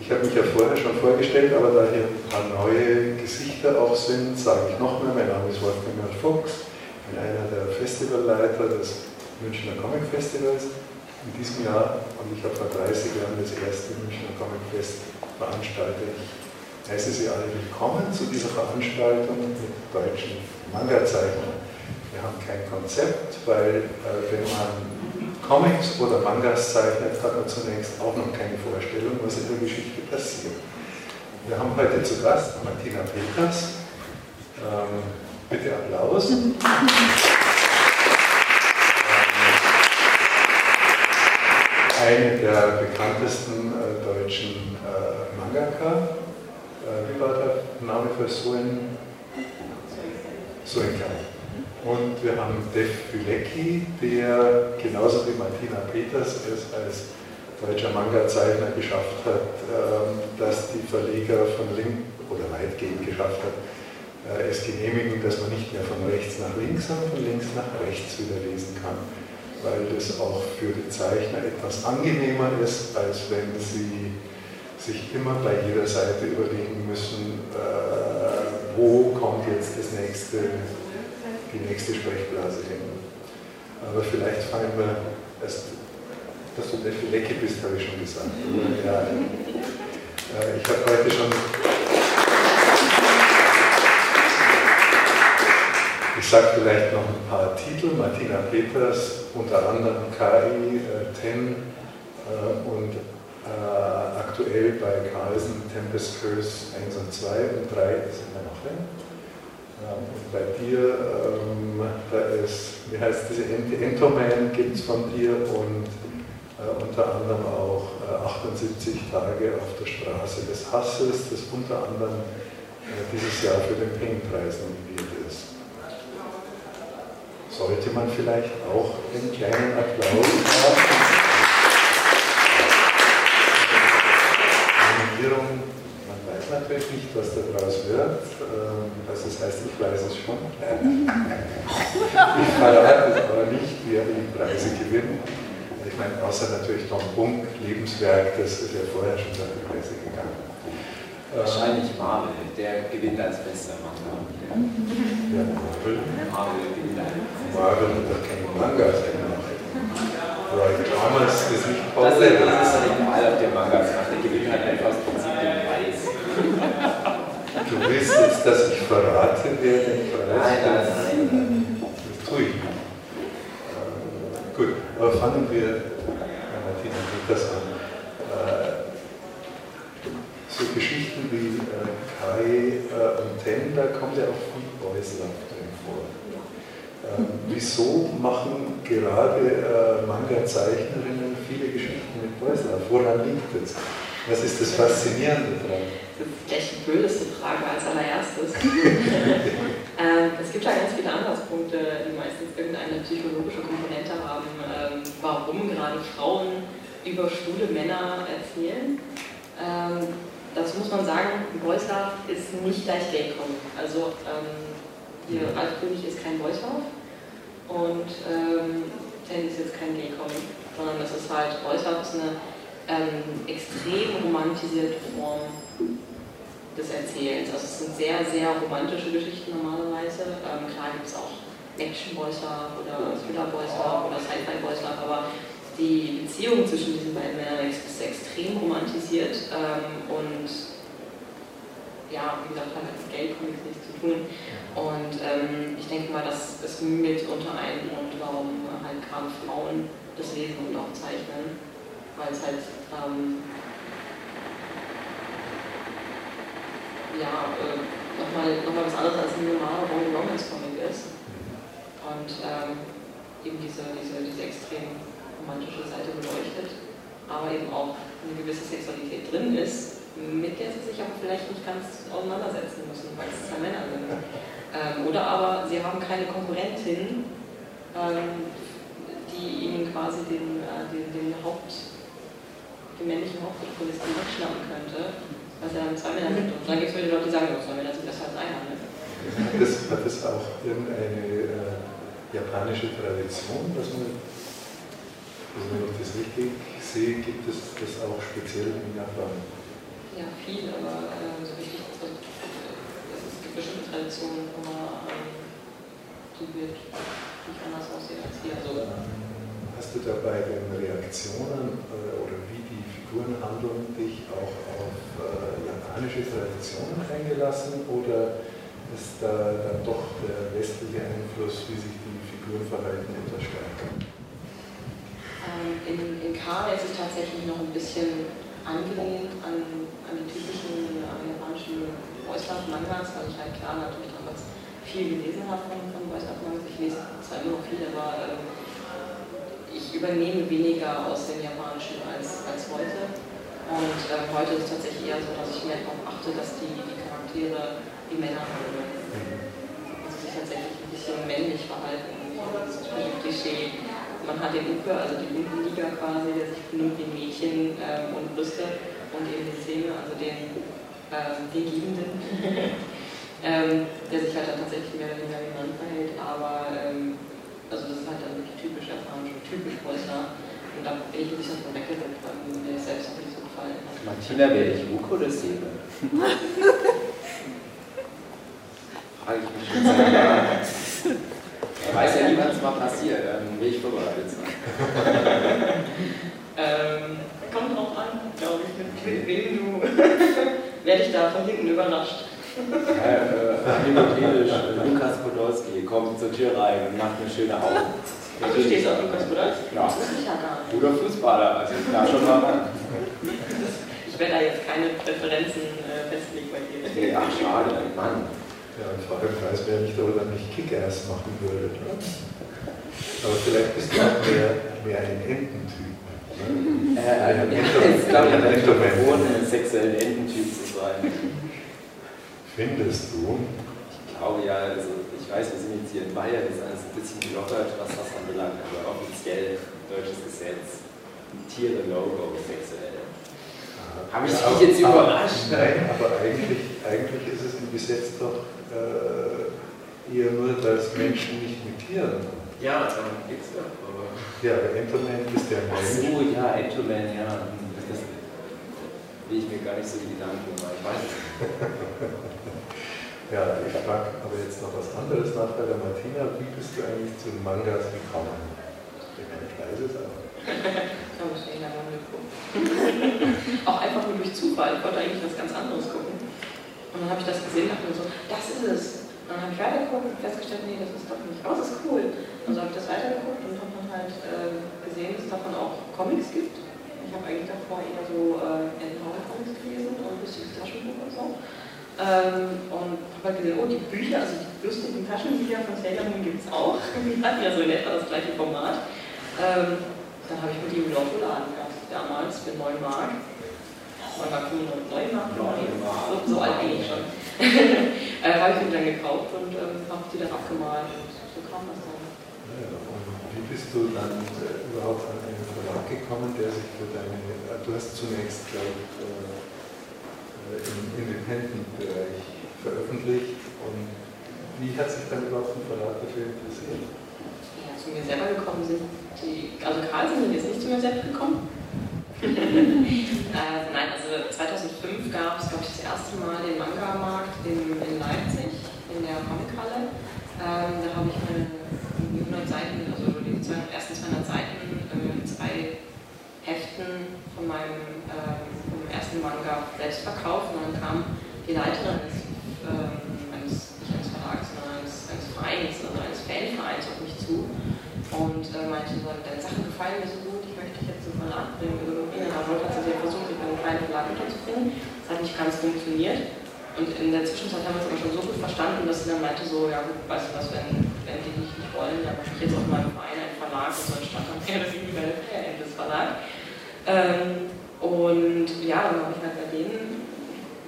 Ich habe mich ja vorher schon vorgestellt, aber da hier ein paar neue Gesichter auch sind, sage ich nochmal, mein Name ist Wolfgang Fuchs, ich bin einer der Festivalleiter des Münchner Comic Festivals in diesem Jahr und ich habe vor 30 Jahren das erste Münchner Comic Fest veranstaltet. Ich heiße Sie alle willkommen zu dieser Veranstaltung mit deutschen Manga-Zeichnern. Wir haben kein Konzept, weil äh, wenn man Comics oder Mangas zeichnet, hat man zunächst auch noch keine Vorstellung, was in der Geschichte passiert. Wir haben heute zu Gast Martina Peters. Ähm, bitte Applaus. eine der bekanntesten äh, deutschen äh, Mangaka. Äh, wie war der Name für Suen? Suenka. Und wir haben Dev Bülecki, der genauso wie Martina Peters es als deutscher Manga-Zeichner geschafft hat, ähm, dass die Verleger von Link oder weitgehend geschafft hat, äh, es genehmigen, dass man nicht mehr von rechts nach links, sondern von links nach rechts wieder lesen kann weil das auch für die Zeichner etwas angenehmer ist, als wenn sie sich immer bei jeder Seite überlegen müssen, äh, wo kommt jetzt das nächste, die nächste Sprechblase hin. Aber vielleicht fangen wir erst, dass du der Filecke bist, habe ich schon gesagt. Ja, äh, ich habe heute schon Ich sage vielleicht noch ein paar Titel. Martina Peters, unter anderem KI, äh, TEN äh, und aktuell bei Carlsen Tempest Curse 1 und 2 und 3 sind wir noch drin. Ähm, bei dir, ähm, da ist, wie heißt diese Entoman gibt es von dir und äh, unter anderem auch 78 äh, Tage auf der Straße des Hasses, das unter anderem äh, dieses Jahr für den Ping-Preis nominiert ist sollte man vielleicht auch einen kleinen Applaus haben. Nominierung, man weiß natürlich nicht, was daraus wird. Also das heißt, ich weiß es schon. Ich verrate es aber nicht, wer die Preise gewinnt. Ich meine, außer natürlich Tom Bunk, Lebenswerk, das ist ja vorher schon seine Preise gegangen. Wahrscheinlich Marvel, der gewinnt als bester Manga. Ja, Marvel. Marvel gewinnt als Marvel hat doch keine Mangas gemacht. Roy Thomas ist nicht Paul Das ist das Egal, ob der Mangas macht. Der gewinnt halt einfach das Prinzip den Preis. Du willst jetzt, dass ich verrate, wer den Preis Nein, nein, nein. Das tue ich nicht. Äh, gut, aber fangen wir, Martina, mit das an. Äh, so Geschichten wie äh, Kai äh, und Ten, da kommt ja auch viel Boys drin vor. Ähm, wieso machen gerade äh, Manga-Zeichnerinnen viele Geschichten mit Boyslav? Woran liegt das? Was ist das Faszinierende daran? Das ist gleich die blödeste Frage als allererstes. ähm, es gibt ja ganz viele Ansatzpunkte, die meistens irgendeine psychologische Komponente haben, ähm, warum gerade Frauen über schwule Männer erzählen. Ähm, dazu muss man sagen, Boyslav ist nicht gleich Gay-Comic. Also hier Ralf König ist kein Boyslav und ähm, Ten ist jetzt kein Gay-Comic, sondern das ist halt, Boyslav ist eine ähm, extrem romantisierte Form des Erzählens. Also es sind sehr, sehr romantische Geschichten normalerweise. Ähm, klar gibt es auch Action-Boyslav oder Thriller-Boyslav oder Sci-Fi-Boyslav, aber die Beziehung zwischen diesen beiden Männern ist extrem romantisiert ähm, und ja, wie gesagt, hat mit Gay-Comics nichts zu tun. Und ähm, ich denke mal, das ist mit unter einem Grund, warum halt gerade Frauen das lesen und auch zeichnen, weil es halt ähm, ja, äh, nochmal noch mal was anderes als ein normaler Romance-Comic ist. Und ähm, eben diese, diese, diese extrem romantische Seite beleuchtet, aber eben auch eine gewisse Sexualität drin ist, mit der sie sich aber vielleicht nicht ganz auseinandersetzen müssen, weil es zwei Männer sind. Ähm, oder aber sie haben keine Konkurrentin, ähm, die ihnen quasi den, äh, den, den Haupt, den männlichen Hauptprotagonisten wegschnappen könnte, was ja dann zwei Männer sind. Und dann gibt es wieder Leute, die sagen, zwei Männer sind besser als einer. Ne? Hat das, hat das auch irgendeine äh, japanische Tradition, dass man, also wenn ich das richtig sehe, gibt es das auch speziell in Japan? ja, viel, aber äh, so richtig, also, es gibt bestimmte Traditionen, wo man ähm, die wird nicht anders aussehen als hier. Also, Hast du da bei den Reaktionen äh, oder wie Figuren handeln dich auch auf äh, japanische Traditionen eingelassen oder ist da dann doch der westliche Einfluss, wie sich die Figuren verhalten, etwas stärker? Ähm, in, in Kara ist es tatsächlich noch ein bisschen angelehnt an, an die typischen äh, japanischen Voice Mangas, weil ich halt klar natürlich damals viel gelesen habe von, von Voice Mangas. Ich lese zwar immer noch viel, aber ähm, ich übernehme weniger aus dem Japanischen als, als heute. Und äh, heute ist es tatsächlich eher so, dass ich mehr darauf achte, dass die, die Charaktere die Männer handeln. Also sich tatsächlich ein bisschen männlich verhalten. Ein Klischee. Man hat den Uke, also die Liga quasi, der sich benimmt wie Mädchen ähm, und Brüste und eben die Szene, also den, ähm, den Liebenden, ähm, der sich halt dann tatsächlich mehr oder weniger genannt verhält, aber ähm, also das ist halt dann wirklich typisch japanisch und typisch Preußer. Und da bin ich ein bisschen von weggerückt, weil mir selbst auch nicht so gefallen hat. Martina, wäre ich Luke oder Sebe? Frage ich mich schon seit Jahren. Er weiß ja nie, wann es mal passiert, dann will ich vorbereitet sein. ähm, kommt drauf an, glaube ich, mit wem du. werde ich da von hinten überrascht. Ja, äh, hypothetisch, Lukas Podolski kommt zur Tür rein und macht eine schöne Augen. Du stehst auf Lukas Podolski? Ja. Das wusste ich ja gar nicht. Guter Fußballer, also ich da schon mal ran. Ich werde da jetzt keine Präferenzen äh, festlegen bei dir. Nee, ach, schade, Mann. Ja, und vor allem weiß, wer mich darüber nicht Kick-Ass machen würde. Ne? Aber vielleicht bist du auch mehr, mehr ein Ententyp. Ne? Äh, Ein ja, jetzt glaube ich, ein ich Entoman. ohne sexuellen Ententyp zu sein. Findest du? Ich glaube ja, also ich weiß, wir sind jetzt hier in Bayern, das ist alles ein bisschen gelockert, was das anbelangt, aber offiziell deutsches Gesetz, Tiere No-Go sexuell. Habe ich Ja, dich jetzt überrascht? Nein, aber eigentlich, eigentlich ist es im Gesetz doch äh, eher nur, dass Menschen nicht mit Tieren. Ja, darum geht's ja. Aber Ja, Enterman ist der Ach Mensch. so, ja, Entoman, ja. Das will ich mir gar nicht so die Gedanken machen. Ich weiß es nicht. Ja, ich frage aber jetzt noch was anderes nach bei der Martina. Wie bist du eigentlich zu Mangas gekommen? Ich meine, ich weiß es aber. Auch einfach nur durch Zufall. Ich wollte eigentlich was ganz anderes gucken. Und dann habe ich das gesehen und dachte mir so, das ist es. Und dann habe ich weitergeguckt und festgestellt, nee, das ist doch nicht. Aber es ist cool. Und so habe ich das weitergeguckt und habe dann halt äh, gesehen, dass es davon auch Comics gibt. Ich habe eigentlich davor eher so äh, Comics gelesen und ein lustiges Taschenbuch und so. Ähm, und habe halt gesehen, oh, die Bücher, also die lustigen Taschenbücher von Sailor Moon gibt es auch. Die hatten ja so in etwa das gleiche Format. Ähm, dann habe ich mir die im Lotto-Laden gehabt, damals für 9 Mark. 9 Mark 95, 9 Mark 9, so, so alt bin ich schon. äh, habe ich mir dann gekauft und ähm, habe die dann abgemalt und so kam das dann. Ja, und wie bist du dann äh, überhaupt an einen Verlag gekommen, der sich für deine. Äh, du hast zunächst, glaube ich, äh, im Independent-Bereich veröffentlicht. Und wie hat sich dann überhaupt ein Verlag dafür interessiert? Ja, zu mir selber gekommen sind die, also Karl sind jetzt nicht zu mir selbst gekommen. äh, nein, also 2005 gab es, glaube ich, das erste Mal den Manga-Markt in, in Leipzig, in der Comichalle. Ähm, da habe ich meine 100 Seiten, also die ersten 200 Seiten äh, Heften von meinem ähm, vom ersten Manga selbst verkauft und dann kam die Leiterin eines, ähm, eines nicht eines Verlags, sondern eines, eines Vereins, also eines Fanvereins auf mich zu und äh, meinte so, deine Sachen gefallen mir so gut, ich möchte dich jetzt zum Verlag bringen. In der Wolf hat sie versucht, sich bei einem kleinen Verlag unterzubringen. Das hat nicht ganz funktioniert. Und in der Zwischenzeit haben wir uns aber schon so gut verstanden, dass sie dann meinte so, ja gut, weißt du was, wenn, wenn die dich nicht wollen, dann mache ich jetzt auf meinem Verein einen Verlag und so entstand dann mehr oder weniger der Verlag. Ähm, und ja, dann habe ich halt bei denen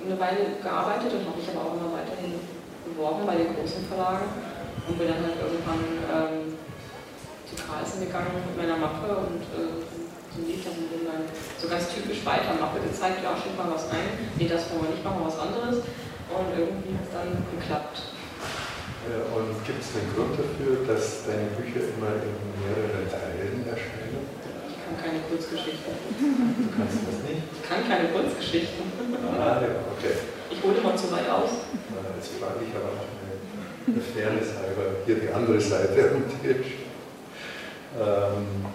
eine Weile gearbeitet und habe mich aber auch immer weiterhin beworben bei den großen Verlagen und bin dann halt irgendwann ähm, zu Carlsen gegangen mit meiner Mappe und äh, so lief das und bin dann so ganz typisch weiter Mappe gezeigt, ja, schick mal was ein, nee, das wollen wir nicht, machen wir was anderes und irgendwie hat es dann geklappt. Äh, Und gibt es einen Grund dafür, dass deine Bücher immer in mehreren Teilen erscheinen? Ich kann keine Kurzgeschichten. Du kannst das nicht? Ich kann keine Kurzgeschichten. Ah, ja, okay. Ich hole mal zu weit aus. Jetzt frage ich aber noch eine, Fairness halber hier die andere Seite am Tisch. Ähm,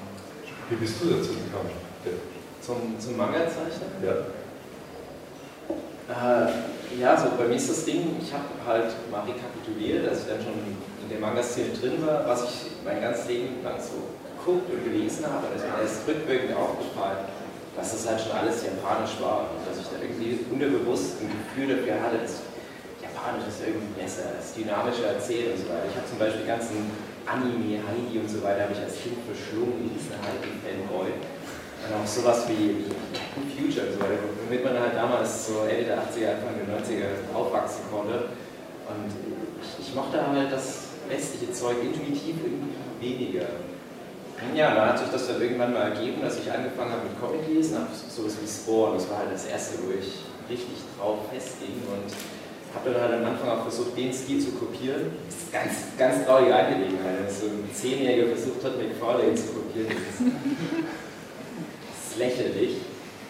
wie bist du dazu gekommen? Zum, zum Manga-Zeichner? Ja. Äh, ja, so bei mir ist das Ding, ich habe halt mal rekapituliert, als ich dann schon in der Manga-Szene drin war, was ich mein ganzes Leben lang so geguckt und gelesen habe. Ist mir erst rückwirkend aufgefallen, dass das halt schon alles japanisch war und dass ich da irgendwie unterbewusst ein Gefühl dafür hatte, dass Japanisch ist irgendwie besser, ist dynamischer erzählt und so weiter. Ich habe zum Beispiel ganzen Anime, Heidi und so weiter, habe ich als Kind verschlungen, diesen Heidi-Fanboy. Und auch sowas wie Future und so weiter, womit man halt damals so Ende der 80er, Anfang der 90er aufwachsen konnte. Und ich, ich mochte halt das westliche Zeug intuitiv irgendwie weniger. Ja, da hat sich das dann irgendwann mal ergeben, dass ich angefangen habe mit Comic lesen, habe sowas wie Spore, das war halt das erste, wo ich richtig drauf festging und habe dann halt am Anfang auch versucht, den Stil zu kopieren. Das ist ganz, ganz traurige Angelegenheit, wenn so ein Zehnjähriger versucht hat, McFarlane zu kopieren. Das ist, das ist lächerlich.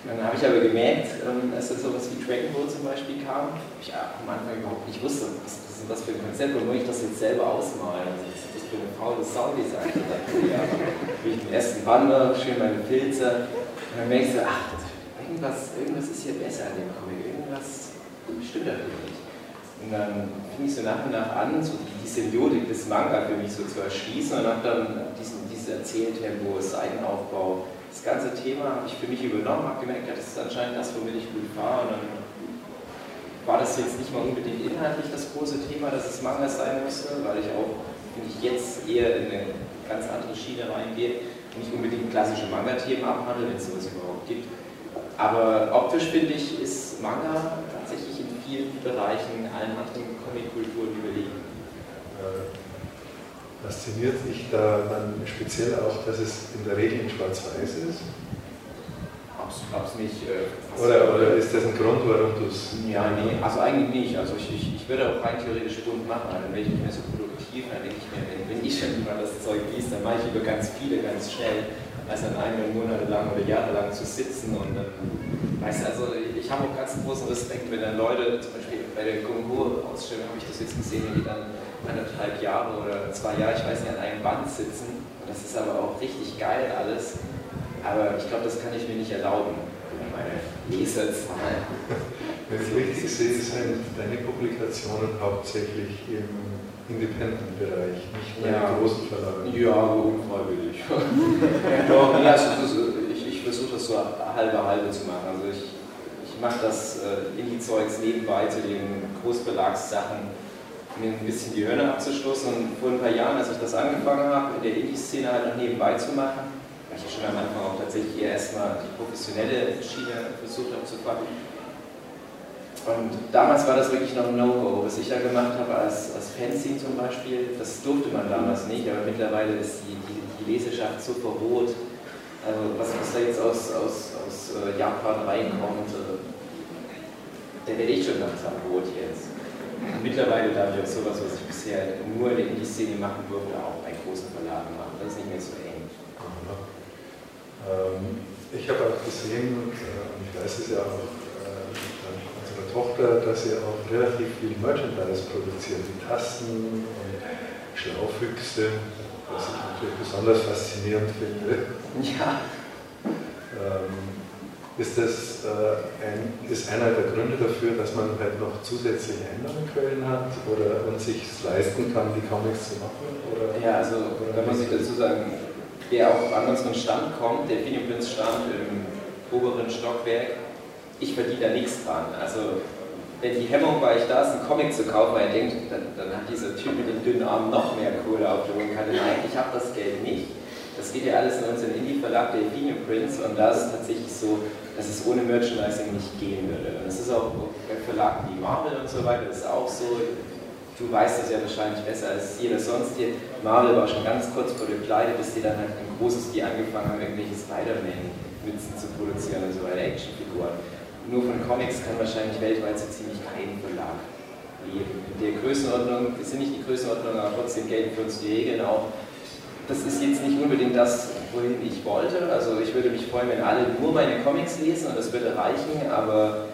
Dann habe ich aber gemerkt, ähm, als dann sowas wie Dragon Ball zum Beispiel kam, ich am Anfang überhaupt nicht wusste, was, was für ein Konzept, und muss ich das jetzt selber ausmalen? Das für eine faule Sau, die sagt, ja, wie ich den ersten Wander, schön meine Pilze, und dann merkst du, ach, irgendwas, irgendwas ist hier besser an dem Comic, irgendwas stimmt da nicht. Und dann fing ich so nach und nach an, so die, die Symbiotik des Manga für mich so zu erschließen und habe dann diesen, dieses Erzähltempo, Seitenaufbau, das ganze Thema habe ich für mich übernommen, habe gemerkt, ja, das ist anscheinend das, womit ich gut fahre. Und dann war das jetzt nicht mal unbedingt inhaltlich das große Thema, dass es Manga sein musste, weil ich auch, finde ich, jetzt eher in eine ganz andere Schiene reingehe. Nicht unbedingt klassische Manga-Themen abhandle, wenn es sowas überhaupt gibt. Aber optisch finde ich, ist Manga tatsächlich in vielen Bereichen allen anderen Comic-Kulturen überlegen. Äh, fasziniert dich da dann speziell auch, dass es in der Regel in Schwarz-Weiß ist? Es mich. Äh, oder, oder ist das ein Grund, warum du es. Ja, nee, also eigentlich nicht. Also ich, ich, ich würde auch rein theoretisch bunt machen, dann wäre ich nicht mehr so Dann denke ich mir, wenn, wenn ich schon mal das Zeug liest, dann mache ich lieber ganz viele, ganz schnell als dann einige Monate lang oder Jahre lang zu sitzen und dann, weißt du, also ich habe auch ganz großen Respekt, wenn dann Leute, zum Beispiel bei der Gongo-Ausstellung habe ich das jetzt gesehen, wenn die dann anderthalb Jahre oder zwei Jahre, ich weiß nicht, an einem Band sitzen. Das ist aber auch richtig geil alles. Aber ich glaube, das kann ich mir nicht erlauben, meine Leserzahlen. Wenn ich richtig sehe, sind deine Publikationen hauptsächlich im Independent-Bereich, nicht bei ja. großen Verlagen. Ja, unfreiwillig. Doch, ja, also, ich, ich versuche das so halbe halbe zu machen. Also ich, ich mache das äh, Indie-Zeugs nebenbei zu den Großverlagssachen, mir ein bisschen die Hörner abzustoßen. Und vor ein paar Jahren, als ich das angefangen habe, in der Indie-Szene halt noch nebenbei zu machen, weil ich ja schon am Anfang auch tatsächlich eher erstmal die professionelle Schiene versucht habe zu fahren, und damals war das wirklich noch ein No-Go. Was ich da gemacht habe als, als Fanzine zum Beispiel, das durfte man damals nicht, aber mittlerweile ist die, die, die Leseschaft so verroht. Also was, was da jetzt aus, aus, aus äh, Japan reinkommt, äh, der werde ich schon langsam rot jetzt. Und mittlerweile darf ich auch sowas, was ich bisher nur in der Indie-Szene machen durfte, auch bei großen Verlagen machen. Das ist nicht mehr so eng. Ähm, ich habe auch gesehen, äh, ich weiß es ja auch, Tochter, dass sie auch relativ viel Merchandise produziert, wie Tassen und Schlaufüchse, was ich natürlich besonders faszinierend finde. Ja. Ähm, ist das äh, ein, ist einer der Gründe dafür, dass man halt noch zusätzliche Einnahmequellen hat oder und sich leisten kann, die Comics zu machen? Oder, ja, also da muss ich dazu sagen, wer auch an unseren Stand kommt, der Fingerprinz stand im oberen Stockwerk, ich verdiene da nichts dran. Also wenn die Hemmung war, ich da ist, einen Comic zu kaufen, weil er denkt, dann, dann, hat dieser Typ mit den dünnen Armen noch mehr Kohle auf der Hohenkante. Nein, ich habe das Geld nicht. Das geht ja alles in unseren Indie-Verlag, der Infinio Prince, und da ist es tatsächlich so, dass es ohne Merchandising nicht gehen würde. Und das ist auch bei Verlagen wie Marvel und so weiter, das ist auch so. Du weißt das ja wahrscheinlich besser als jeder sonst hier. Marvel war schon ganz kurz vor der Pleite, bis die dann halt ein großes Stil angefangen haben, irgendwelche Spider-Man-Mützen zu produzieren und so weiter, Actionfiguren nur von Comics kann wahrscheinlich weltweit so ziemlich kein Verlag leben. In der Größenordnung, das sind nicht die Größenordnung, aber trotzdem gelten für uns die Regeln auch. Das ist jetzt nicht unbedingt das, wohin ich wollte. Also ich würde mich freuen, wenn alle nur meine Comics lesen und das würde reichen, aber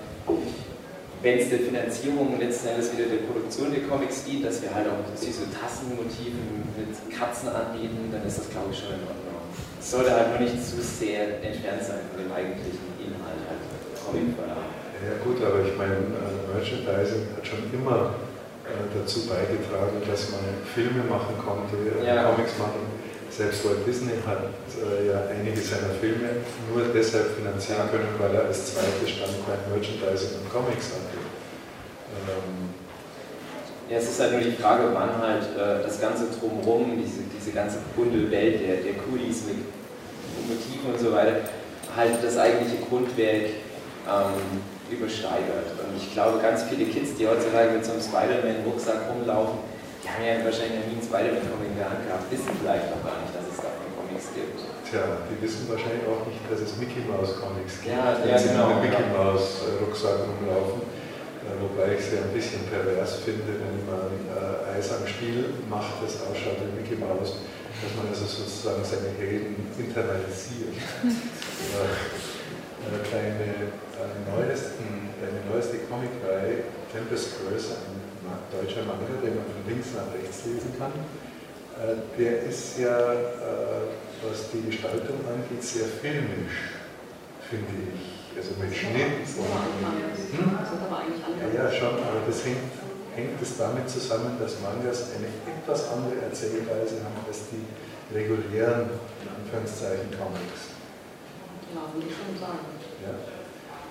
wenn es der Finanzierung letzten Endes wieder der Produktion der Comics dient, dass wir halt auch diese Tassenmotiven mit Katzen anbieten, dann ist das glaube ich schon in Ordnung. Es sollte halt nur nicht zu sehr entfernt sein von dem eigentlichen Inhalt, halt Comicverlag. Ja gut, aber ich meine, äh, Merchandising hat schon immer äh, dazu beigetragen, dass man Filme machen konnte, ja. Comics machen selbst Walt Disney hat äh, ja einige seiner Filme nur deshalb finanzieren können, weil er als zweites Standbein Merchandising und Comics hatte. Ähm ja, es ist halt nur die Frage, wann halt äh, das Ganze drumherum, diese, diese ganze bunte Welt der, der Coolies mit Motiven und so weiter, halt das eigentliche Grundwerk ähm, übersteigert. Und ich glaube, ganz viele Kids, die heutzutage mit so einem Spider-Man-Rucksack rumlaufen, die haben ja wahrscheinlich noch nie einen Spider-Man-Comic in der Hand gehabt, wissen vielleicht noch gar nicht, dass es davon Comics gibt. Tja, die wissen wahrscheinlich auch nicht, dass es Mickey Mouse Comics gibt. Ja, ja genau. Mit Mickey Mouse Rucksack rumlaufen. Äh, wobei ich es ja ein bisschen pervers finde, wenn man äh, Eis am Stiel macht, das ausschaut wie Mickey Mouse, dass man also sozusagen seine Helden internalisiert. äh, kleine neuesten, eine neueste Comicreihe, Tempest Curse, ein deutscher Manga, den man von links nach rechts lesen kann. Äh, der ist ja, äh, was die Gestaltung angeht, sehr filmisch, finde ich. Also mit Schnitt und. Hm? Ja, ja, schon, aber das hängt, hängt es damit zusammen, dass Mangas eine etwas andere Erzählweise haben als die regulären, in Anführungszeichen, Comics. Ja, würde ich schon sagen. Ja.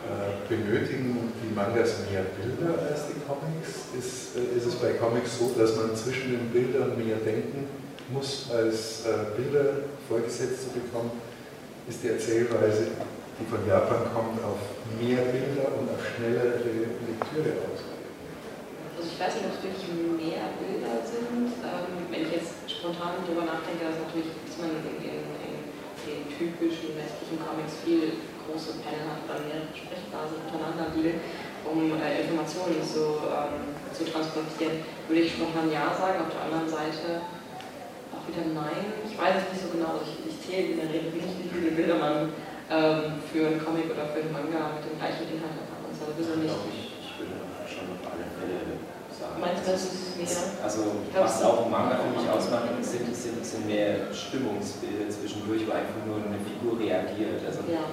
Äh, benötigen die Mangas mehr Bilder als die Comics? Ist, äh, ist es bei Comics so, dass man zwischen den Bildern mehr denken muss, als äh, Bilder vorgesetzt zu bekommen? Ist die Erzählweise, die von Japan kommt, auf mehr Bilder und auf schnellere Lektüre aus? Also ich weiß nicht, ob es wirklich mehr Bilder sind. Ähm, wenn ich jetzt spontan darüber nachdenke, dass natürlich dass man in, den typischen westlichen Comics viel große Panel hat, dann mehrere Sprechblasen untereinander liegen, um äh, Informationen zu, ähm, zu transportieren, würde ich spontan Ja sagen. Auf der anderen Seite auch wieder Nein. Ich weiß es nicht so genau. Ich, ich zähle in der Regel nicht, wie viele Bilder man ähm, für einen Comic oder für einen Manga mit dem gleichen Inhalt hat. Also sowieso nicht. Ich, ich würde schon auf alle Fälle. Meinst du, das ist mehr? Also, was auch Manga für mich ausmacht, sind, sind, sind mehr Stimmungsbilder zwischendurch, wo einfach nur eine Figur reagiert. Also, ja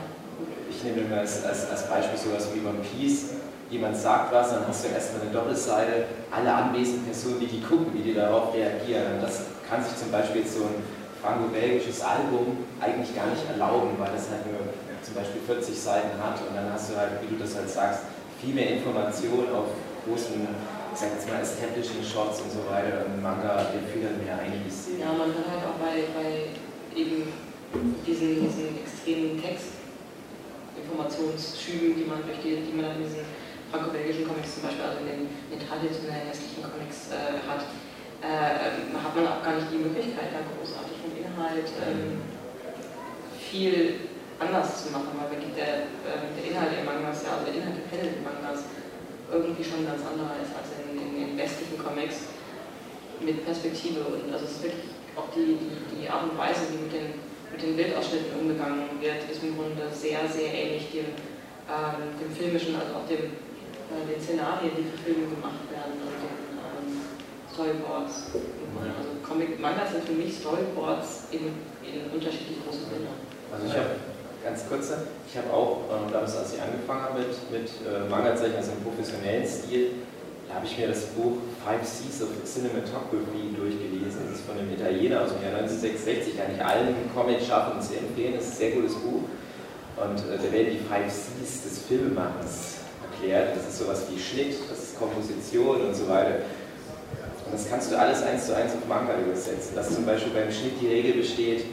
ich nehme mal als, als, als Beispiel sowas wie One Piece. Jemand sagt was, dann hast du erstmal eine Doppelseite, alle anwesenden Personen, wie die gucken, wie die darauf reagieren. Und das kann sich zum Beispiel jetzt so ein franco-belgisches Album eigentlich gar nicht erlauben, weil das halt nur zum Beispiel 40 Seiten hat und dann hast du halt, wie du das halt sagst, viel mehr Informationen auf großen, ich sag jetzt mal, establishing Shots und so weiter und Manga, den viel mehr sehen. Ja, man kann halt auch bei, bei eben diesen, diesen extremen Text Informationsschüben, die man durch die, die man in diesen franco-belgischen Comics zum Beispiel, also in den, den traditionellen westlichen Comics äh, hat, äh, hat man auch gar nicht die Möglichkeit, da großartig vom Inhalt ähm, viel anders zu machen, weil wirklich der, äh, der Inhalt der Mangas, ja, also der Inhalt der Panel der Mangas irgendwie schon ganz anderer ist als in, in, westlichen Comics mit Perspektive und also es ist wirklich auch die, die, die Art und Weise, wie mit den mit den Bildausschnitten umgegangen wird, ist im Grunde sehr, sehr ähnlich dem, ähm, dem filmischen, also auch dem, äh, den Szenarien, die für Filme gemacht werden und den ähm, Storyboards. Also Comic Mangas sind für mich Storyboards in, in unterschiedlich großen Bildern. Also ich habe ganz kurz, ich habe auch ähm, damals, als ich angefangen habe mit, mit äh, Manga-Zeichen, also im professionellen Stil, da habe ich mir das Buch Five Seas of Cinematography durchgelesen. Das ist von einem Italiener aus dem Jahr 1966. Kann ich allen Comic-Schaffenden zu empfehlen. Das ist ein sehr gutes Buch. Und äh, da werden die Five Seas des Filmemachens erklärt. Das ist sowas wie Schnitt, das ist Komposition und so weiter. Und das kannst du alles eins zu eins auf Manga übersetzen. Dass zum Beispiel beim Schnitt die Regel besteht,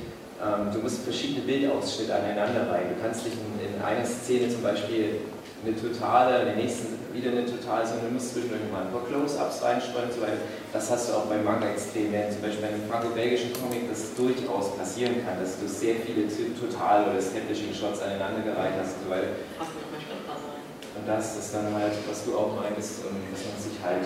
du musst verschiedene Bildausschnitte aneinander rein. Du kannst dich in, in einer Szene zum Beispiel eine totale, in der nächsten wieder eine totale, sondern du musst zwischendurch mal ein paar Close-Ups reinstreuen und so weiter. Das hast du auch beim Manga extrem, während zum Beispiel bei einem franco-belgischen Comic das durchaus passieren kann, dass du sehr viele Total- oder Establishing-Shots aneinandergereiht hast und so weiter. Und das ist dann halt, was du auch meinst, dass man sich halt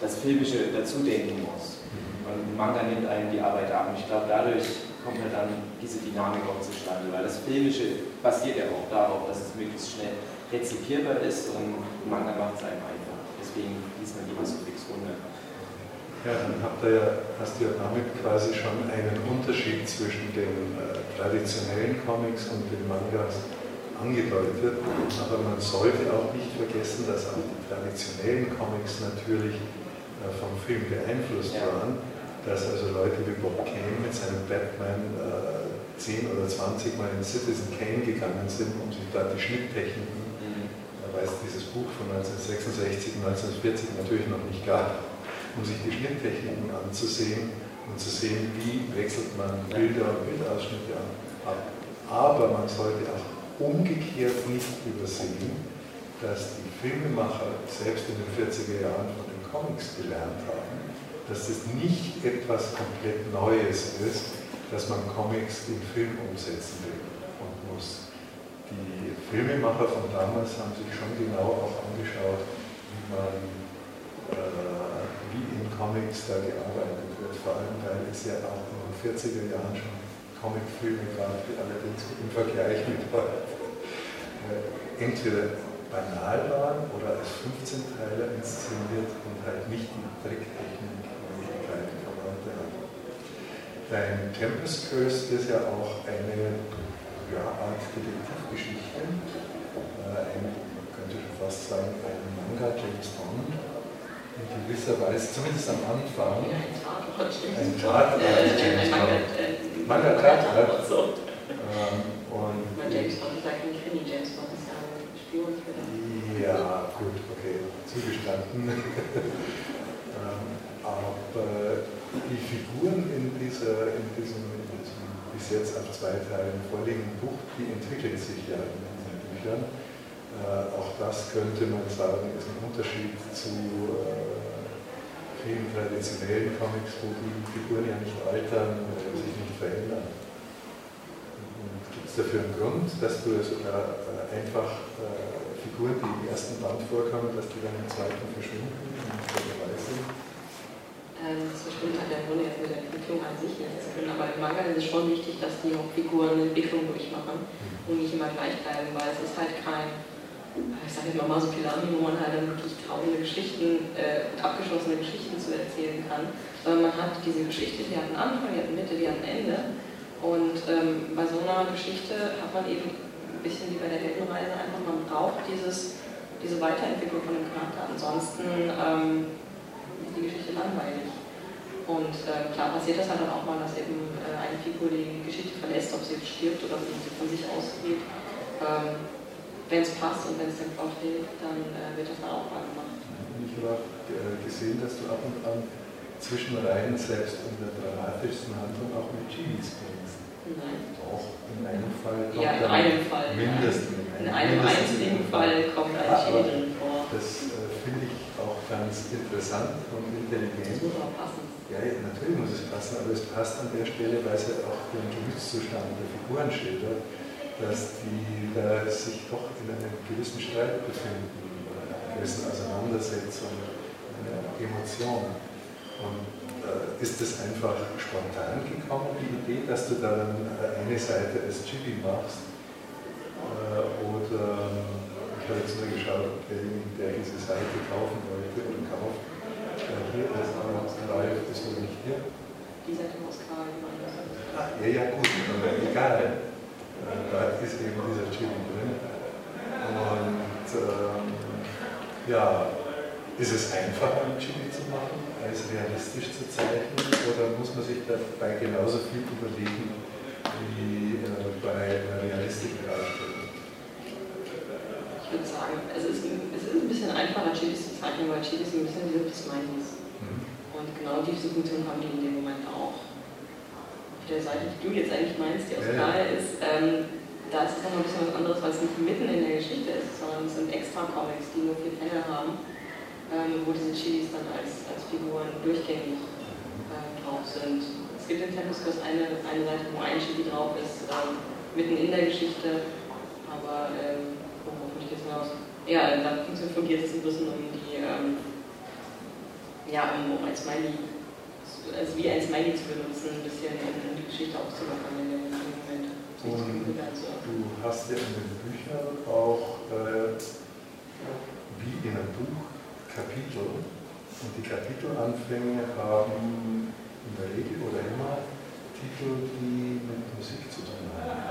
das Filmische dazu denken muss. Und Manga nimmt einem die Arbeit ab. Und ich glaube, dadurch kommt halt dann diese Dynamik auch zustande, weil das Filmische basiert ja auch darauf, dass es möglichst schnell rezipierbar ist und Manga macht es einem einfach. Deswegen liest man so fix runter. Ja, dann habt ihr ja, hast du ja damit quasi schon einen Unterschied zwischen den äh, traditionellen Comics und den Mangas angedeutet. Aber man sollte auch nicht vergessen, dass auch die traditionellen Comics natürlich äh, vom Film beeinflusst ja. waren. Dass also Leute wie Bob Kane mit seinem Batman äh, 10 oder 20 Mal in Citizen Kane gegangen sind, um sich da die Schnitttechniken, mhm. weil es dieses Buch von 1966, 1940 natürlich noch nicht gab, um sich die Schnitttechniken anzusehen und zu sehen, wie wechselt man Bilder und Bildausschnitte ab. Aber man sollte auch umgekehrt nicht übersehen, dass die Filmemacher selbst in den 40er Jahren von den Comics gelernt haben, dass es nicht etwas komplett Neues ist, dass man Comics in Film umsetzen will und muss. Die Filmemacher von damals haben sich schon genau auch angeschaut, wie man äh, wie in Comics da gearbeitet wird, vor allem weil es ja auch in den 40er Jahren schon Comicfilme gab, die allerdings im Vergleich mit heute äh, entweder banal waren oder als 15-Teiler inszeniert und halt nicht die Tricktechnik und die gleichen Verwandte hatten. Dein Tempest Curse ist ja auch eine ja, Art Detektivgeschichte, äh, ein, man könnte schon fast sagen, ein Manga James Bond in gewisser Weise, zumindest am Anfang, ein Tatort James Bond. Manga Tatort. So. Ähm, und James Bond sagt nicht Krimi, James Bond ist ja ein Spionenthriller. Ja, gut, okay, zugestanden. ähm, aber die Figuren dieser, in, diesem, bis jetzt auf zwei Teilen vorliegenden Buch, die entwickeln sich ja in diesen Büchern. Äh, auch das könnte man sagen, ist ein Unterschied zu äh, vielen traditionellen Comics, wo die Figuren ja nicht altern oder sich nicht verändern. Gibt es dafür einen Grund, dass du sogar äh, einfach äh, Figuren, die im ersten Band vorkommen, dass die dann im zweiten verschwinden und? Ähm, das verschwindet halt der Grunde jetzt mit der Entwicklung an sich nichts. Aber im Manga ist es schon wichtig, dass die Hauptfiguren eine Entwicklung durchmachen und nicht immer gleich bleiben, weil es ist halt kein, ich sage jetzt mal Masopilami, wo man halt dann wirklich tausende Geschichten, äh, abgeschlossene Geschichten zu erzählen kann, sondern man hat diese Geschichte, die hat einen Anfang, die hat eine Mitte, die hat ein Ende und ähm, bei so einer Geschichte hat man eben ein bisschen wie bei der Heldenreise einfach, man braucht dieses, diese Weiterentwicklung von dem Charakter. Ansonsten ähm, ist die Geschichte langweilig. Und äh, klar passiert das halt dann auch mal, dass eben äh, eine Figur die Geschichte verlässt, ob sie jetzt stirbt oder ob sie von sich ausgeht. Ähm, wenn es passt und wenn es dem Plot hilft, dann äh, wird das dann auch mal gemacht. Ich habe äh, gesehen, dass du ab und an zwischen Reihen selbst in der dramatischsten Handlung auch mit Chilis bringst. Nein. Doch, in einem Fall kommt Ja, in einem Fall. Mindestens. In einem einzigen Fall kommt ein Chili drin vor. Das äh, finde ich auch ganz interessant und intelligent. Das muss aber passen. Ja, natürlich muss es passen, aber es passt an der Stelle, weil es ja auch den Gemütszustand der Figuren schildert, dass die da sich doch in einem gewissen Streit befinden, einer gewissen Auseinandersetzung, einer Emotion. Und äh, ist es einfach spontan gekommen, die Idee, dass du dann äh, eine Seite als Chibi machst? Äh, oder ich habe jetzt nur geschaut, ob derjenige, der diese Seite kaufen wollte oder kauft, hier ist Ralf, ist wohl nicht hier. Die Seite muss Karl Ah, ja, ja, gut, aber egal. Da ist eben dieser Chibi drin. Und ähm, ja, ist es einfacher, ein Chibi zu machen, als realistisch zu zeichnen? Oder muss man sich dabei genauso viel überlegen wie äh, bei einer realistischen Darstellung? Ich würde sagen, es ist, es ist ein bisschen einfacher, Chibis zu zeichnen, weil Chibis ein bisschen wie Smileys. Mhm. Und genau diese Funktion haben die in dem Moment auch. Auf der Seite, die du jetzt eigentlich meinst, die aus ja, ja. ist, ähm, da ist es noch ein bisschen was anderes, weil es nicht mitten in der Geschichte ist, sondern es sind extra Comics, die nur vier Panel haben ähm, wo diese Chilis dann als, als Figuren durchgängig äh, drauf sind. Es gibt in Tempescos eine, eine Seite, wo ein Chili drauf ist, ähm, mitten in der Geschichte, aber ähm, hinaus? Ja, da fungiert es ein bisschen um die, ähm, ja, um, um als Smiley also wie ein Smiley zu benutzen, ein bisschen in die Geschichte aufzumachen in dem Moment. Und du hast ja in den Büchern auch äh, wie in einem Buch Kapitel und die Kapitelanfänge haben in der Regel oder immer Titel, die mit Musik zu tun haben.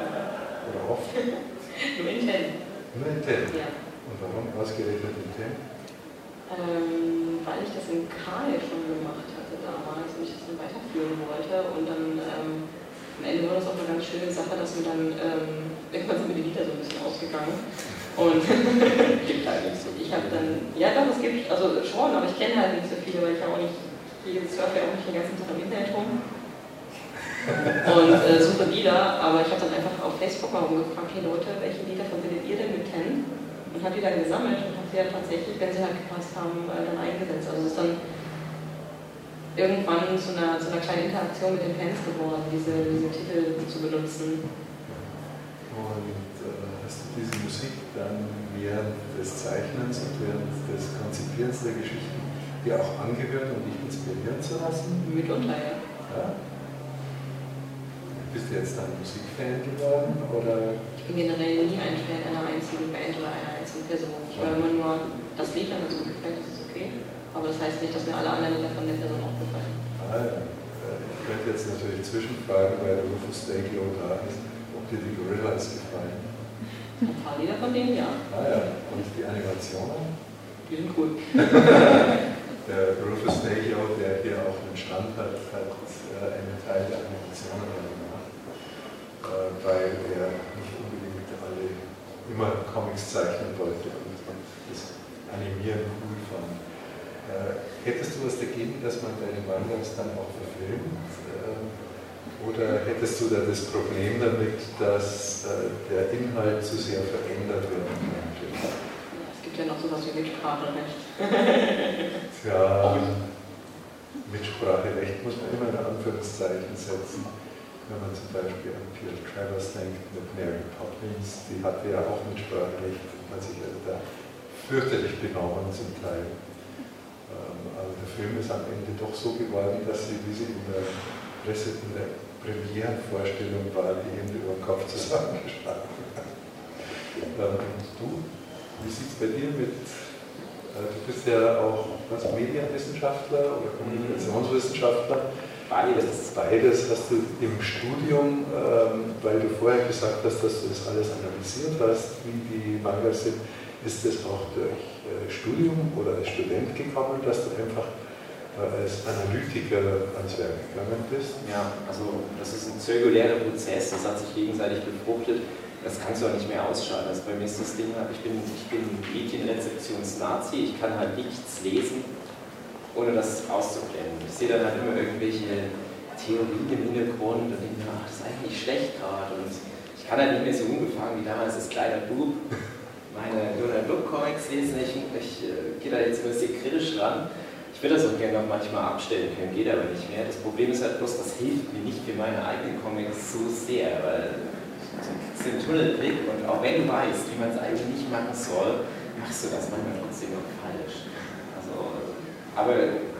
Oder oft. Nur in. Nur in Ten. Ja. Und warum ausgerechnet in Ten? Ähm, weil ich das in Karl schon gemacht hatte damals und ich das dann weiterführen wollte. Und dann ähm, am Ende war das auch eine ganz schöne Sache, dass wir dann ähm, irgendwann sind mir die Lieder so ein bisschen ausgegangen. Und Ich habe dann, ja doch, es gibt, also schon, aber ich kenne halt nicht so viele, weil ich ja auch nicht, ich surfe ja auch nicht den ganzen Tag im Internet rum. Und äh, suche Lieder, aber ich habe dann einfach auf Facebook mal rumgefragt, hey Leute, welche Lieder verbindet ihr denn mit Ten? und habe die dann gesammelt und habe sie ja tatsächlich, wenn sie halt gepasst haben, äh, dann eingesetzt. Also es ist dann irgendwann zu einer, zu einer kleinen Interaktion mit den Fans geworden, diese, diese Titel zu benutzen. Und äh, hast du diese Musik dann während des Zeichnens und während des Konzipierens der Geschichten dir auch angehört, um dich inspirieren zu lassen? Mitunter, ja. ja? Bist du jetzt dann Musikfan geworden? Oder? Ich bin generell nie ein Fan einer einzigen Band oder einer einzigen Person. Ich höre immer nur das Lied, wenn mir so gefällt, das ist okay. Aber das heißt nicht, dass mir alle anderen Lieder von der Person auch gefallen. Ah, ja. Ich könnte jetzt natürlich zwischenfragen, weil der Rufus Dayglow da ist, ob dir die Gorillas gefallen. Ein paar Lieder von denen, ja. Ah ja, und die Animationen? Die sind cool. der Rufus Dayglow, der hier auch einen Stand hat, hat äh, einen Teil der Animationen äh, weil er nicht unbedingt alle immer Comics zeichnen wollte und, und das Animieren cool fand. Äh, hättest du was dagegen, dass man deine Mangas dann auch verfilmt? Oder hättest du da das Problem damit, dass der Inhalt zu sehr verändert werden könnte? Es gibt ja noch sowas wie Mitspracherecht. ja, Mitspracherecht muss man immer in Anführungszeichen setzen. Wenn man zum Beispiel an Pierre Travers denkt mit Mary Poppins, die hatte ja auch Mitspracherecht, hat sich also da fürchterlich benommen zum Teil. Ähm, aber der Film ist am Ende doch so geworden, dass sie, wie sie in der Presse, in der Premierenvorstellung war, die Hände über den Kopf zusammengeschlagen hat. Ähm, und du, wie sieht es bei dir mit äh, du bist ja auch was, Medienwissenschaftler oder Kommunikationswissenschaftler. Beides. Beides hast du im Studium, ähm, weil du vorher gesagt hast, dass du das alles analysiert hast, wie die Mangas sind. Ist das auch durch äh, Studium oder als Student gekommen, dass du einfach äh, als Analytiker ans Werk gegangen bist? Ja, also das ist ein zirkulärer Prozess, das hat sich gegenseitig befruchtet das kannst du auch nicht mehr ausschalten. Also bei mir ist das Ding, ich bin, ich bin Medienrezeptions-Nazi, ich kann halt nichts lesen, ohne das auszublenden. Ich sehe dann halt immer irgendwelche Theorien im Hintergrund und denke mir, ach, das ist eigentlich schlecht gerade. Und ich kann halt nicht mehr so unbefangen wie damals als kleiner Bub meine Donald Duck Comics lesen. Ich, ich äh, gehe da jetzt immer sehr kritisch ran. Ich würde das auch gerne noch manchmal abstellen können, geht aber nicht mehr. Das Problem ist halt bloß, das hilft mir nicht für meine eigenen Comics so sehr, weil den Tunnelblick und auch wenn du weißt, wie man es eigentlich nicht machen soll, machst du das manchmal trotzdem noch falsch. Aber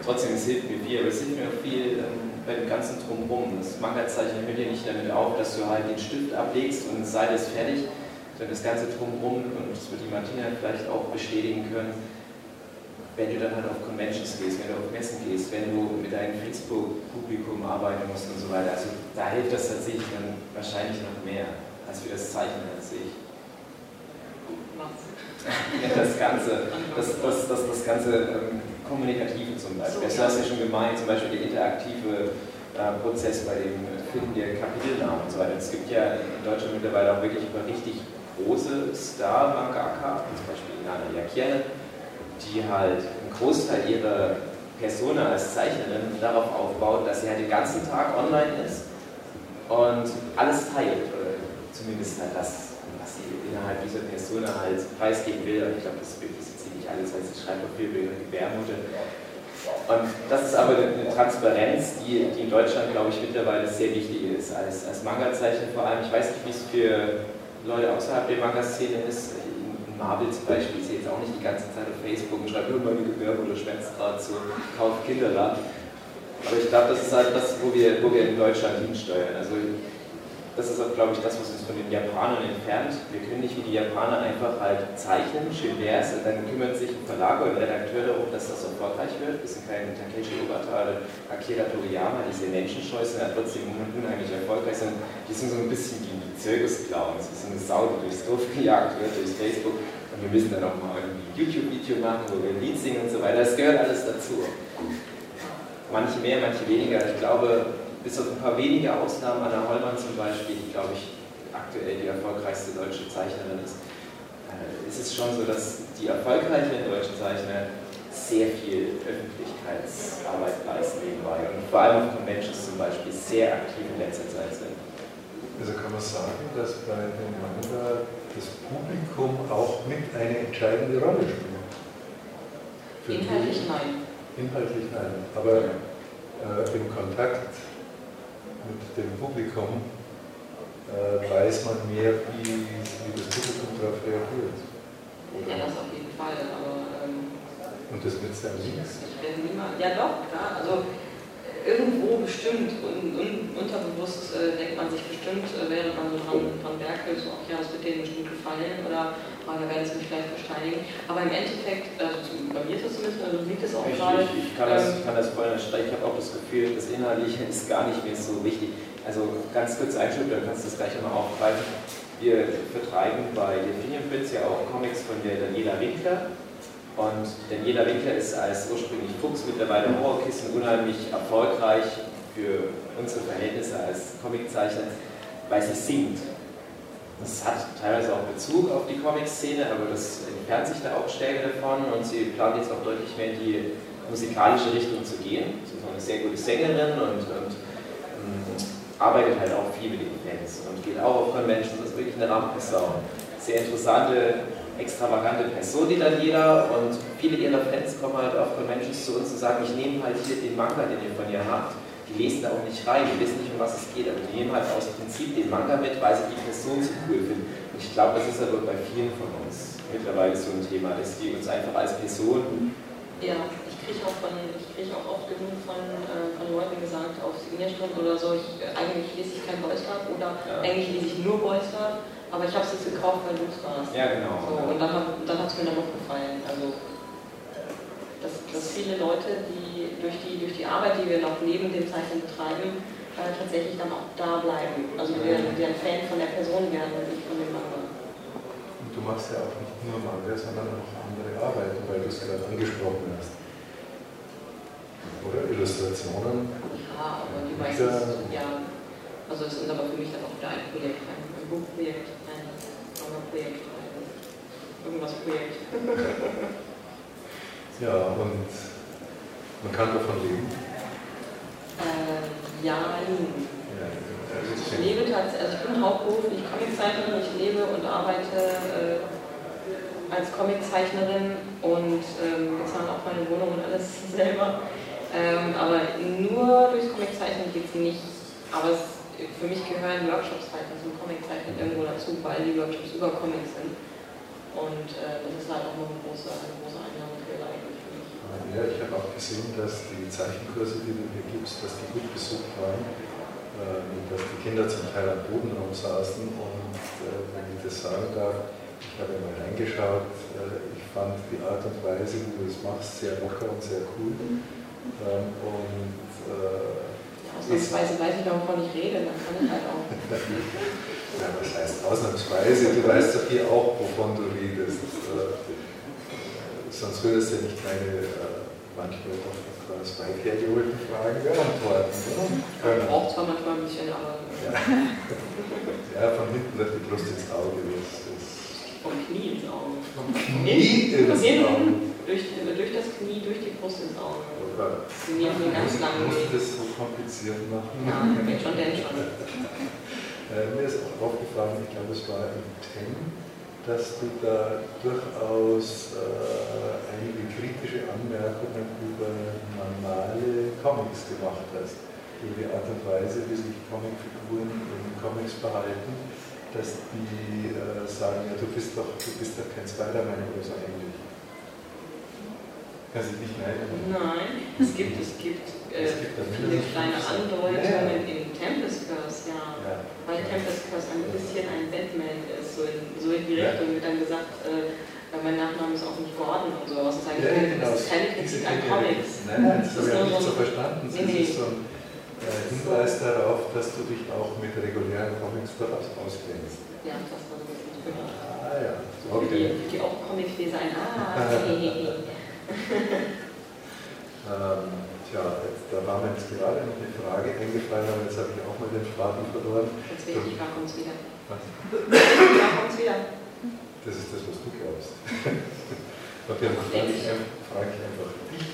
trotzdem, es hilft mir viel, aber es hilft mir auch viel ähm, bei dem ganzen Drumherum. Das Manga-Zeichen hört ja nicht damit auf, dass du halt den Stift ablegst und sei das fertig, sondern das ganze Drumherum, und das wird die Martina vielleicht auch bestätigen können, wenn du dann halt auf Conventions gehst, wenn du auf Messen gehst, wenn du mit deinem Facebook-Publikum arbeiten musst und so weiter. Also da hilft das tatsächlich dann wahrscheinlich noch mehr als für das Zeichnen an sich. Ja, das Ganze, das, das, das, das ganze ähm, Kommunikative zum Beispiel. Das hast du ja schon gemeint, zum Beispiel der interaktive äh, Prozess bei dem Finden der Kapitelnamen und so weiter. Es gibt ja in Deutschland mittlerweile auch wirklich über richtig große Star-Mangaka, zum Beispiel Nana Yakiel, die halt einen Großteil ihrer Persona als Zeichnerin darauf aufbaut, dass sie halt den ganzen Tag online ist und alles teilt zumindest halt das, was sie innerhalb dieser Person halt preisgeben will. Und ich glaube, das Bild ist alles, auf viel über ihre Gebärmutter. Und das ist aber eine Transparenz, die, die in Deutschland, glaube ich, mittlerweile sehr wichtig ist. Als, als Manga-Zeichner vor allem. Ich weiß nicht, wie es für Leute außerhalb der Manga-Szene ist. Marvel zum Beispiel ist jetzt auch nicht die ganze Zeit auf Facebook und schreibt, oh, meine Gebärmutter schwänzt gerade so, kauft Kinderland. Aber ich glaube, das ist halt das, wo wir, wo wir in Deutschland hinsteuern. Also das ist auch, glaube ich, das, was uns von den Japanern entfernt. Wir können nicht wie die Japaner einfach halt zeichnen, schön wär's, und dann kümmert sich ein Verlag oder ein Redakteur darum, dass das erfolgreich wird. Wir sind kein Takeshi Obata oder Akira Toriyama, die sehr menschenscheu sind, aber trotzdem unheimlich erfolgreich sind. Die sind so ein bisschen wie Zirkusclowns, wie so eine Sau, die durchs Dorf gejagt wird, durchs Facebook. Und wir müssen dann auch mal irgendwie ein YouTube-Video machen, wo wir ein Lied singen und so weiter. Das gehört alles dazu. Manche mehr, manche weniger. Ich glaube, bis auf ein paar wenige Ausnahmen, Anna Hollmann zum Beispiel, die glaube ich aktuell die erfolgreichste deutsche Zeichnerin ist, äh, ist es schon so, dass die erfolgreichen deutschen Zeichner sehr viel Öffentlichkeitsarbeit leisten nebenbei und vor allem auf Conventions zum Beispiel sehr aktiv in letzter Zeit sind. Also kann man sagen, dass bei dem Manga das Publikum auch mit eine entscheidende Rolle spielt? Für Inhaltlich nein. Inhaltlich nein, aber äh, im Kontakt mit dem Publikum äh, weiß man mehr, wie, wie das Publikum darauf reagiert. Oder? Ja, das auf jeden Fall, aber. Ähm, Und das nützt ja nichts. Ich bin niemand. Ja, doch, klar. Also irgendwo bestimmt, un, un, unterbewusst äh, denkt man sich bestimmt, äh, während man so dran, dran werkelt, so, ach ja, das wird denen bestimmt gefallen oder ah, da werden sie mich vielleicht versteigen. Aber im Endeffekt, also bei mir ist das zumindest, also liegt es auch ich, gerade. Ich, ich, kann, das, ähm, kann das voll unterstreichen. Ich habe auch das Gefühl, das Inhaltliche ist gar nicht mehr so wichtig. Also ganz kurz Einschub, dann kannst du das gleich nochmal aufgreifen. Wir vertreiben bei Definium Prints ja auch Comics von der Daniela Winkler und Daniela Winkler ist als ursprünglich Fuchs mittlerweile Horrorkissen unheimlich erfolgreich für unsere Verhältnisse als Comiczeichner, weil sie singt. Das hat teilweise auch Bezug auf die Comic-Szene, aber das entfernt sich da auch stärker davon und sie plant jetzt auch deutlich mehr in die musikalische Richtung zu gehen. Sie ist auch eine sehr gute Sängerin und, und ähm, arbeitet halt auch viel mit den Fans und geht auch auf Conventions, das ist wirklich eine Rampensau. Sehr interessante extravagante Person, die dann jeder und viele ihrer Fans kommen halt auf Conventions zu uns und sagen, ich nehme halt hier den Manga, den ihr von ihr habt. Die lesen da auch nicht rein, die wissen nicht, um was es geht, aber die nehmen halt aus Prinzip den Manga mit, weil sie die Person so cool finden. Und ich glaube, das ist aber bei vielen von uns mittlerweile so ein Thema, dass die uns einfach als Person. Ja, ich kriege auch, krieg auch oft genug von, äh, von Leuten gesagt, auf Signierstunden oder so, ich, äh, eigentlich lese ich kein Boys oder ja. eigentlich lese ich nur Boys aber ich habe es jetzt gekauft, weil du es warst. Ja, genau. So, und dann, dann hat es mir dann noch gefallen. Also, dass, dass viele Leute, die durch, die durch die Arbeit, die wir noch neben dem Zeichnen betreiben, äh, tatsächlich dann auch da bleiben. Also wir, wir ein Fan von der Person werden und nicht von dem Manga. Und du machst ja auch nicht nur Manga, sondern auch andere Arbeiten, weil du es gerade angesprochen hast. Oder Illustrationen? Ja, aber die meisten, ja. Also es ist aber für mich dann auch wieder ein Projekt, Buchprojekt oder Projekt. Irgendwas Projekt. ja, und man kann davon leben? Äh, ja, ich lebe tatsächlich, also ich bin hauptberuflich Comiczeichnerin, ich lebe und arbeite äh, als Comiczeichnerin und ähm, bezahle auch meine Wohnung und alles selber. Ähm, aber nur durchs Comiczeichnen geht es nicht. Aber es für mich gehören Workshops halt zum Comiczeichnen irgendwo dazu, weil die Workshops über Comics sind. Und äh, das ist halt auch noch eine große, eine große Einnahmequelle eigentlich für mich. Ja, ich habe auch gesehen, dass die Zeichenkurse, die du hier gibst, dass die gut besucht waren. Äh, dass die Kinder zum Teil am Boden rumsaßen und äh, wenn ich das sagen darf, ich habe mal reingeschaut, äh, ich fand die Art und Weise, wie du das machst, sehr locker und sehr cool. Mhm. Ähm, und äh, Ausnahmsweise weiß ich noch, wovon ich rede, dann kann ich halt auch. ja, was heißt ausnahmsweise? Du weißt doch hier auch, wovon du redest. Äh, sonst würdest du ja nicht meine äh, manchmal doch etwas weit hergeholten Fragen beantworten. Oder? Braucht zwar manchmal ein bisschen, aber. Ja, ja von hinten durch die Brust ins Auge. Das, das vom Knie ins Auge. Vom Knie ins Auge. Durch, durch das Knie, durch die Brust ins Auge. Sie nehmen einen ganz langen Musst du das so kompliziert machen? Ja, geht schon, denn schon. äh, mir ist auch aufgefallen, ich glaube, es war im TEN, dass du da durchaus äh, einige kritische Anmerkungen über normale Comics gemacht hast. Über die Art und Weise, wie sich Comicfiguren in Comics verhalten, dass die äh, sagen, ja, du bist doch, du bist doch kein Spider-Man oder so ähnlich. Kann sich nicht nein. Nein, es gibt, es gibt, äh, viele kleine Andeutungen in Tempest Curse, ja. ja. Weil Tempest Curse ein bisschen ein Batman ist, so in, so in die Richtung wird dann gesagt, äh, mein Nachname ist auch nicht Gordon und sowas. Das, ja, genau. das ist keine Kritik an Comics. Nein, nein, das, das habe ich nicht so verstanden. Das nee, ist so ein äh, Hinweis darauf, dass du dich auch mit regulären Comics durchaus auskennst. Ja, das war so. Ah ja, okay. Die, die auch Comicleser ein Ah. ähm, tja, jetzt, da war mir jetzt gerade noch eine Frage eingefallen, aber jetzt habe ich auch mal den Faden verloren. Jetzt weiß ich, wann kommt es wieder. Was? Wann kommt es wieder? Das ist das, was du glaubst. Und dann frage ich, frage ich einfach dich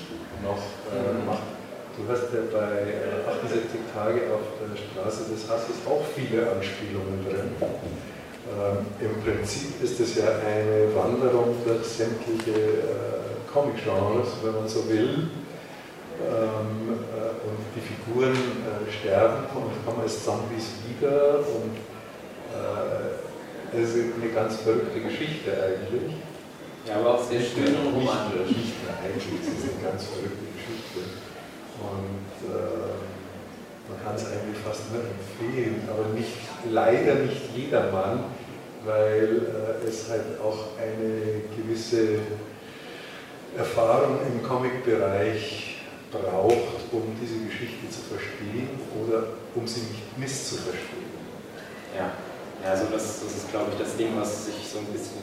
noch. Äh, du hast ja bei äh, 78 Tage auf der Straße des Hasses auch viele Anspielungen drin. Ähm, Im Prinzip ist es ja eine Wanderung durch sämtliche äh, Comic-Genres, wenn man so will. Ähm, äh, und die Figuren äh, sterben und kommen als Zombies wieder und äh, das ist eine ganz verrückte Geschichte eigentlich. Ja, aber auch sehr schön und romantisch. Nicht nur eigentlich, es ist eine ganz verrückte Geschichte. Und äh, man kann es eigentlich fast nur empfehlen, aber nicht, leider nicht jedermann, weil äh, es halt auch eine gewisse Erfahrung im Comic-Bereich braucht, um diese Geschichte zu verstehen oder um sie nicht misszuverstehen. Ja. Also das, das ist, glaube ich, das Ding, was sich so ein bisschen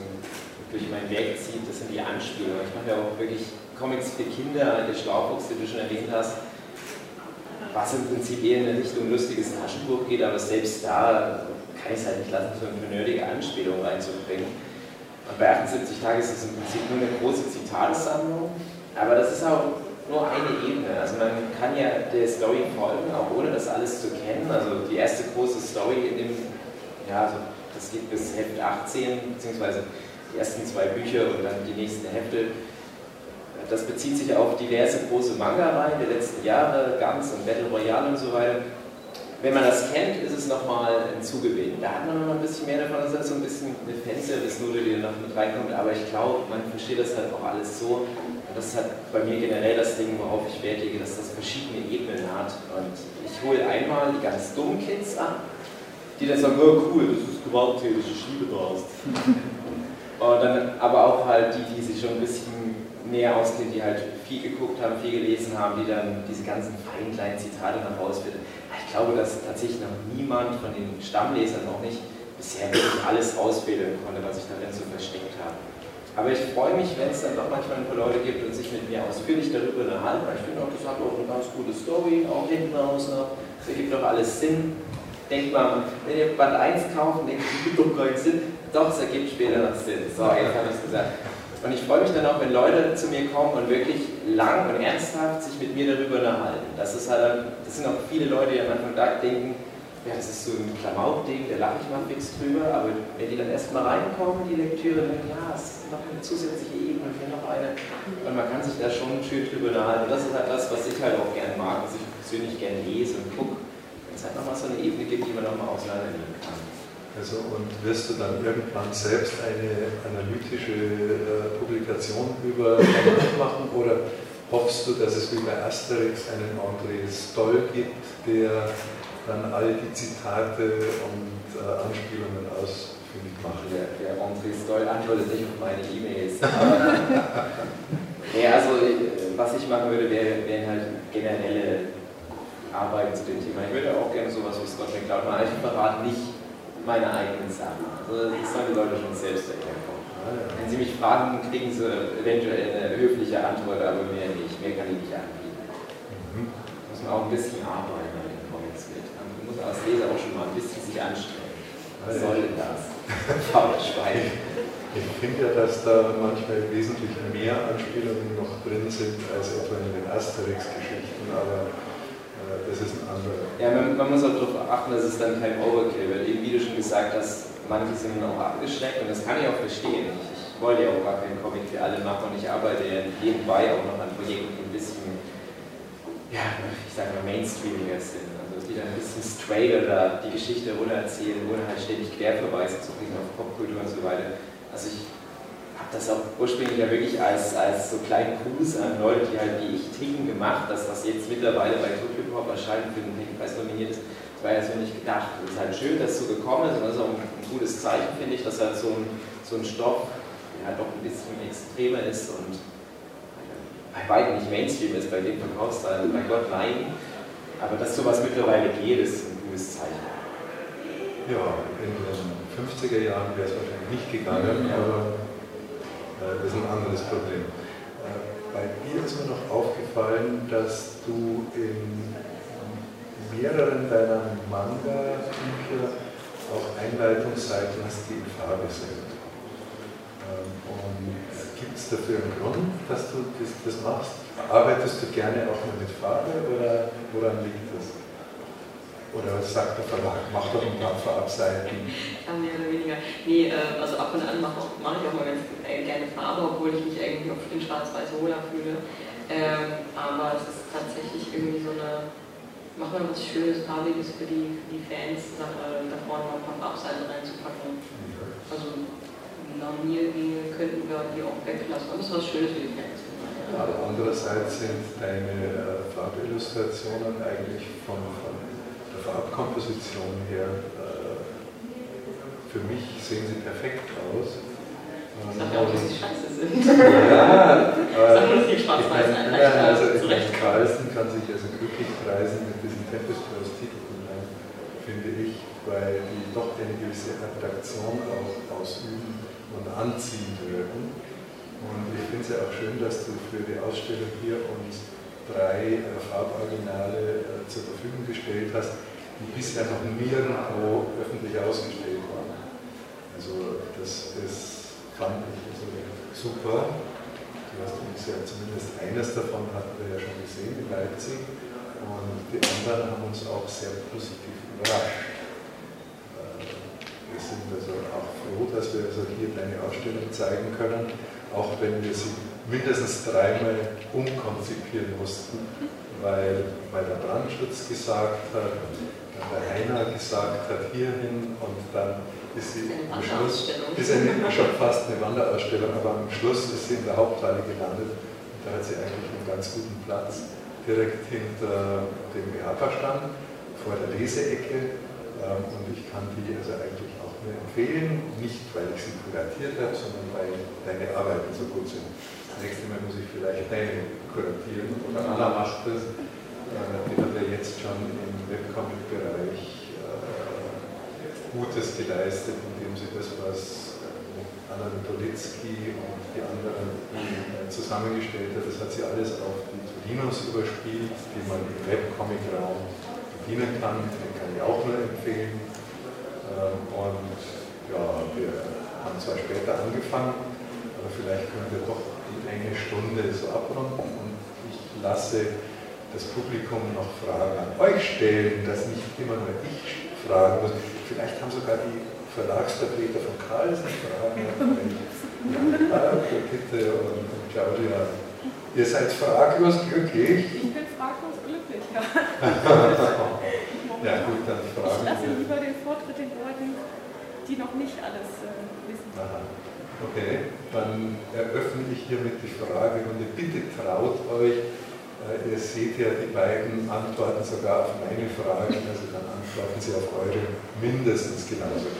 durch mein Werk zieht, das sind die Anspielungen. Ich mache ja auch wirklich Comics für Kinder, der Schlaufuchs, den du schon erwähnt hast, was im Prinzip eher in eine Richtung lustiges Taschenbuch geht, aber selbst da kann ich es halt nicht lassen, so eine nerdige Anspielung reinzubringen. Und bei 78 Tagen ist es im Prinzip nur eine große Zitatsammlung, aber das ist auch nur eine Ebene. Also man kann ja der Story folgen, auch ohne das alles zu kennen. Also die erste große Story in dem ja, also das geht bis Heft 18, beziehungsweise die ersten zwei Bücher und dann die nächsten Hefte. Das bezieht sich auf diverse große Manga-Reihen der letzten Jahre, Guns und Battle Royale und so weiter. Wenn man das kennt, ist es nochmal ein Zugewinn. Da hat man noch ein bisschen mehr davon, das ist so ein bisschen eine Fanservice-Note, die noch mit reinkommt, aber ich glaube, man versteht das halt auch alles so. Und das ist halt bei mir generell das Ding, worauf ich Wert lege, dass das verschiedene Ebenen hat. Und ich hole einmal die ganz dummen Kids an, die dann sagen, oh cool, das ist gewalttätig, ich liebe das. Und dann aber auch halt die, die sich schon ein bisschen mehr auskennen, die halt viel geguckt haben, viel gelesen haben, die dann diese ganzen feinen kleinen Zitate nach Hause finden. Ich glaube, dass tatsächlich noch niemand von den Stammlesern noch nicht bisher wirklich alles auswählen konnte, was ich darin so versteckt habe. Aber ich freue mich, wenn es dann doch manchmal ein paar Leute gibt und sich mit mir ausführlich darüber unterhalten, weil ich finde auch, das hat auch eine ganz gute Story, auch hinten raus noch. Das ergibt doch alles Sinn denkt man, wenn ihr Band 1 kauft, denkt ihr, gibt doch keinen Sinn. Doch, es ergibt später noch Sinn. So, jetzt habe ich es gesagt. Und ich freue mich dann auch, wenn Leute zu mir kommen und wirklich lang und ernsthaft sich mit mir darüber unterhalten. Das, ist halt, das sind auch viele Leute, die am Anfang da denken, ja, das ist so ein Klamauk-Ding, da lache ich mal fix drüber, aber wenn die dann erstmal reinkommen, die Lektüre, dann ja, es ist noch eine zusätzliche Ebene, hier noch eine. Und man kann sich da schon schön drüber unterhalten. Das ist halt das, was ich halt auch gerne mag, was ich persönlich gerne lese und gucke es halt nochmal so eine Ebene gibt, die man nochmal auseinandernehmen kann. Also und wirst du dann irgendwann selbst eine analytische äh, Publikation über machen oder hoffst du, dass es wie bei Asterix einen André Stoll gibt, der dann all die Zitate und äh, Anspielungen ausfindig macht? Der, der André Stoll antwortet nicht auf meine E-Mails. ja, also äh, was ich machen würde, wären wär halt generelle arbeiten zu dem Thema. Ich würde auch gerne sowas wie Scott McCloud machen. Ich verrate nicht meine eigenen Sachen. Also das sollen die Leute schon selbst erkennen. Wenn Sie mich fragen, kriegen Sie eventuell eine höfliche Antwort, aber mehr nicht. Mehr kann ich nicht anbieten. Mhm. Muss man auch ein bisschen arbeiten an den Comics mit. Man muss als Leser auch schon mal ein bisschen sich anstrengen. Was soll denn das? Schwein. Ich finde ja, dass da manchmal wesentlich mehr Anspielungen noch drin sind als etwa in den Asterix-Geschichten, aber das ist ein anderer. Ja, man, man muss auch darauf achten, dass es dann kein Overkill wird. Eben wie du schon gesagt hast, manche sind auch abgeschreckt und das kann ich auch verstehen. Ich, ich wollte ja auch gar keinen Comic für alle machen und ich arbeite ja nebenbei auch noch an Projekten, die ein bisschen, ja, ich sage mal Mainstreamiger sind. Also die dann ein bisschen straight oder die Geschichte runter erzählen, ohne halt ständig Querverweise zu kriegen auf Popkultur und so weiter. Also ich das auch ursprünglich ja wirklich als, als so kleinen Gruß an Leute, die halt wie ich ticken gemacht, dass das jetzt mittlerweile bei Tokyo Pop erscheint, für den Preis nominiert ist. Das war ja so nicht gedacht. Es ist halt schön, dass es so gekommen ist und das ist auch ein, ein gutes Zeichen, finde ich, dass halt so ein, so ein Stoff ja doch ein bisschen extremer ist und bei weitem nicht Mainstream ist, bei dem Verkaufszahlen, bei Gott nein. Aber dass sowas mittlerweile geht, ist ein gutes Zeichen. Ja, in den 50er Jahren wäre es wahrscheinlich nicht gegangen, aber äh, das ist ein anderes Problem. Äh, bei dir ist mir noch aufgefallen, dass du in mehreren deiner Manga-Bücher auch Einleitungsseiten hast, die in Farbe sind. Ähm, und gibt es dafür einen Grund, dass du das, das machst? Arbeitest du gerne auch mal mit Farbe oder woran liegt das? Oder sagt der Verlag, mach doch ein paar Farbseiten? Ja, mehr oder weniger. Nee, äh, also ab und an mache mach ich auch mal ganz äh, gerne Farbe, obwohl ich mich irgendwie auf den Schwarz-Weiß wohler fühle. Ähm, aber es ist tatsächlich irgendwie so eine, mach mal was Schönes, Farbiges für die, für die Fans, da, da vorne mal ein paar Farbseiten reinzupacken. Also mir könnten wir die auch weglassen. Aber es ist was Schönes für die Fans. Aber andererseits sind deine äh, Farbillustrationen eigentlich von, von Farbkomposition her, äh, für mich sehen sie perfekt aus. Ich sag ja auch, dass sie scheiße sind. Ja, aber ich schwarz also ich Carlsen kann sich also glücklich preisen mit diesem Tempest Rose Titeldesign, finde ich, weil die doch eine gewisse Attraktion auch ausüben und anziehen wirken. Und ich finde es ja auch schön, dass du für die Ausstellung hier uns drei äh, Farboriginale äh, zur Verfügung gestellt hast, die bisher noch nirgendwo öffentlich ausgestellt waren. Also das, das fand ich also super. Du hast uns ja zumindest eines davon hatten wir ja schon gesehen in Leipzig und die anderen haben uns auch sehr positiv überrascht. Äh, wir sind also auch froh, dass wir also hier deine Ausstellung zeigen können, auch wenn wir sie mindestens dreimal umkonzipieren mussten, weil, weil der Brandschutz gesagt hat, der Heiner gesagt hat, hierhin und dann ist sie am Schluss, ist eine, schon fast eine Wanderausstellung, aber am Schluss ist sie in der Haupthalle gelandet und da hat sie eigentlich einen ganz guten Platz direkt hinter dem EAPA-Stand, vor der Leseecke ähm, und ich kann die also eigentlich auch nur empfehlen, nicht weil ich sie kuratiert habe, sondern weil deine Arbeiten so gut sind. Das nächste Mal muss ich vielleicht deine kuratieren oder Anna macht das. Die hat ja jetzt schon im Webcomic-Bereich äh, Gutes geleistet, indem sie das, was äh, Anna Politzki und die anderen äh, zusammengestellt hat, das hat sie alles auf die Tolinos überspielt, die man im Webcomic-Raum bedienen kann. Den kann ich auch nur empfehlen. Ähm, und ja, wir haben zwar später angefangen, aber vielleicht können wir doch die eine Stunde so abrunden und ich lasse das Publikum noch Fragen an euch stellen, dass nicht immer nur ich fragen muss. Vielleicht haben sogar die Verlagsvertreter von Carlsen Fragen an Brigitte und, und Claudia. Ihr seid fraglos glücklich? Ich bin fraglos glücklich, ja. ja gut, dann fragen Ich lasse lieber den Vortritt den Leuten, die noch nicht alles äh, wissen. Aha. Okay, dann eröffne ich hiermit die Fragerunde. Bitte traut euch, Ihr seht ja, die beiden antworten sogar auf meine Fragen, also dann antworten sie auf eure mindestens genauso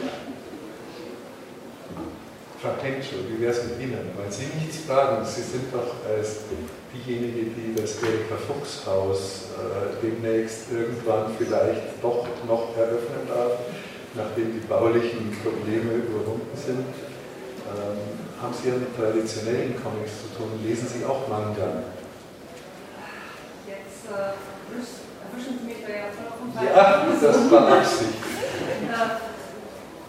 Frau Henschel, wie wäre es mit Ihnen? Wollen Sie nichts fragen? Sie sind doch als diejenige, die das Erika Fuchs Haus äh, demnächst irgendwann vielleicht doch noch eröffnen darf, nachdem die baulichen Probleme überwunden sind. Ähm, haben Sie ja mit traditionellen Comics zu tun? Lesen Sie auch Manga? Erwischen Sie mich da ja voll auf dem Ja, das war Absicht.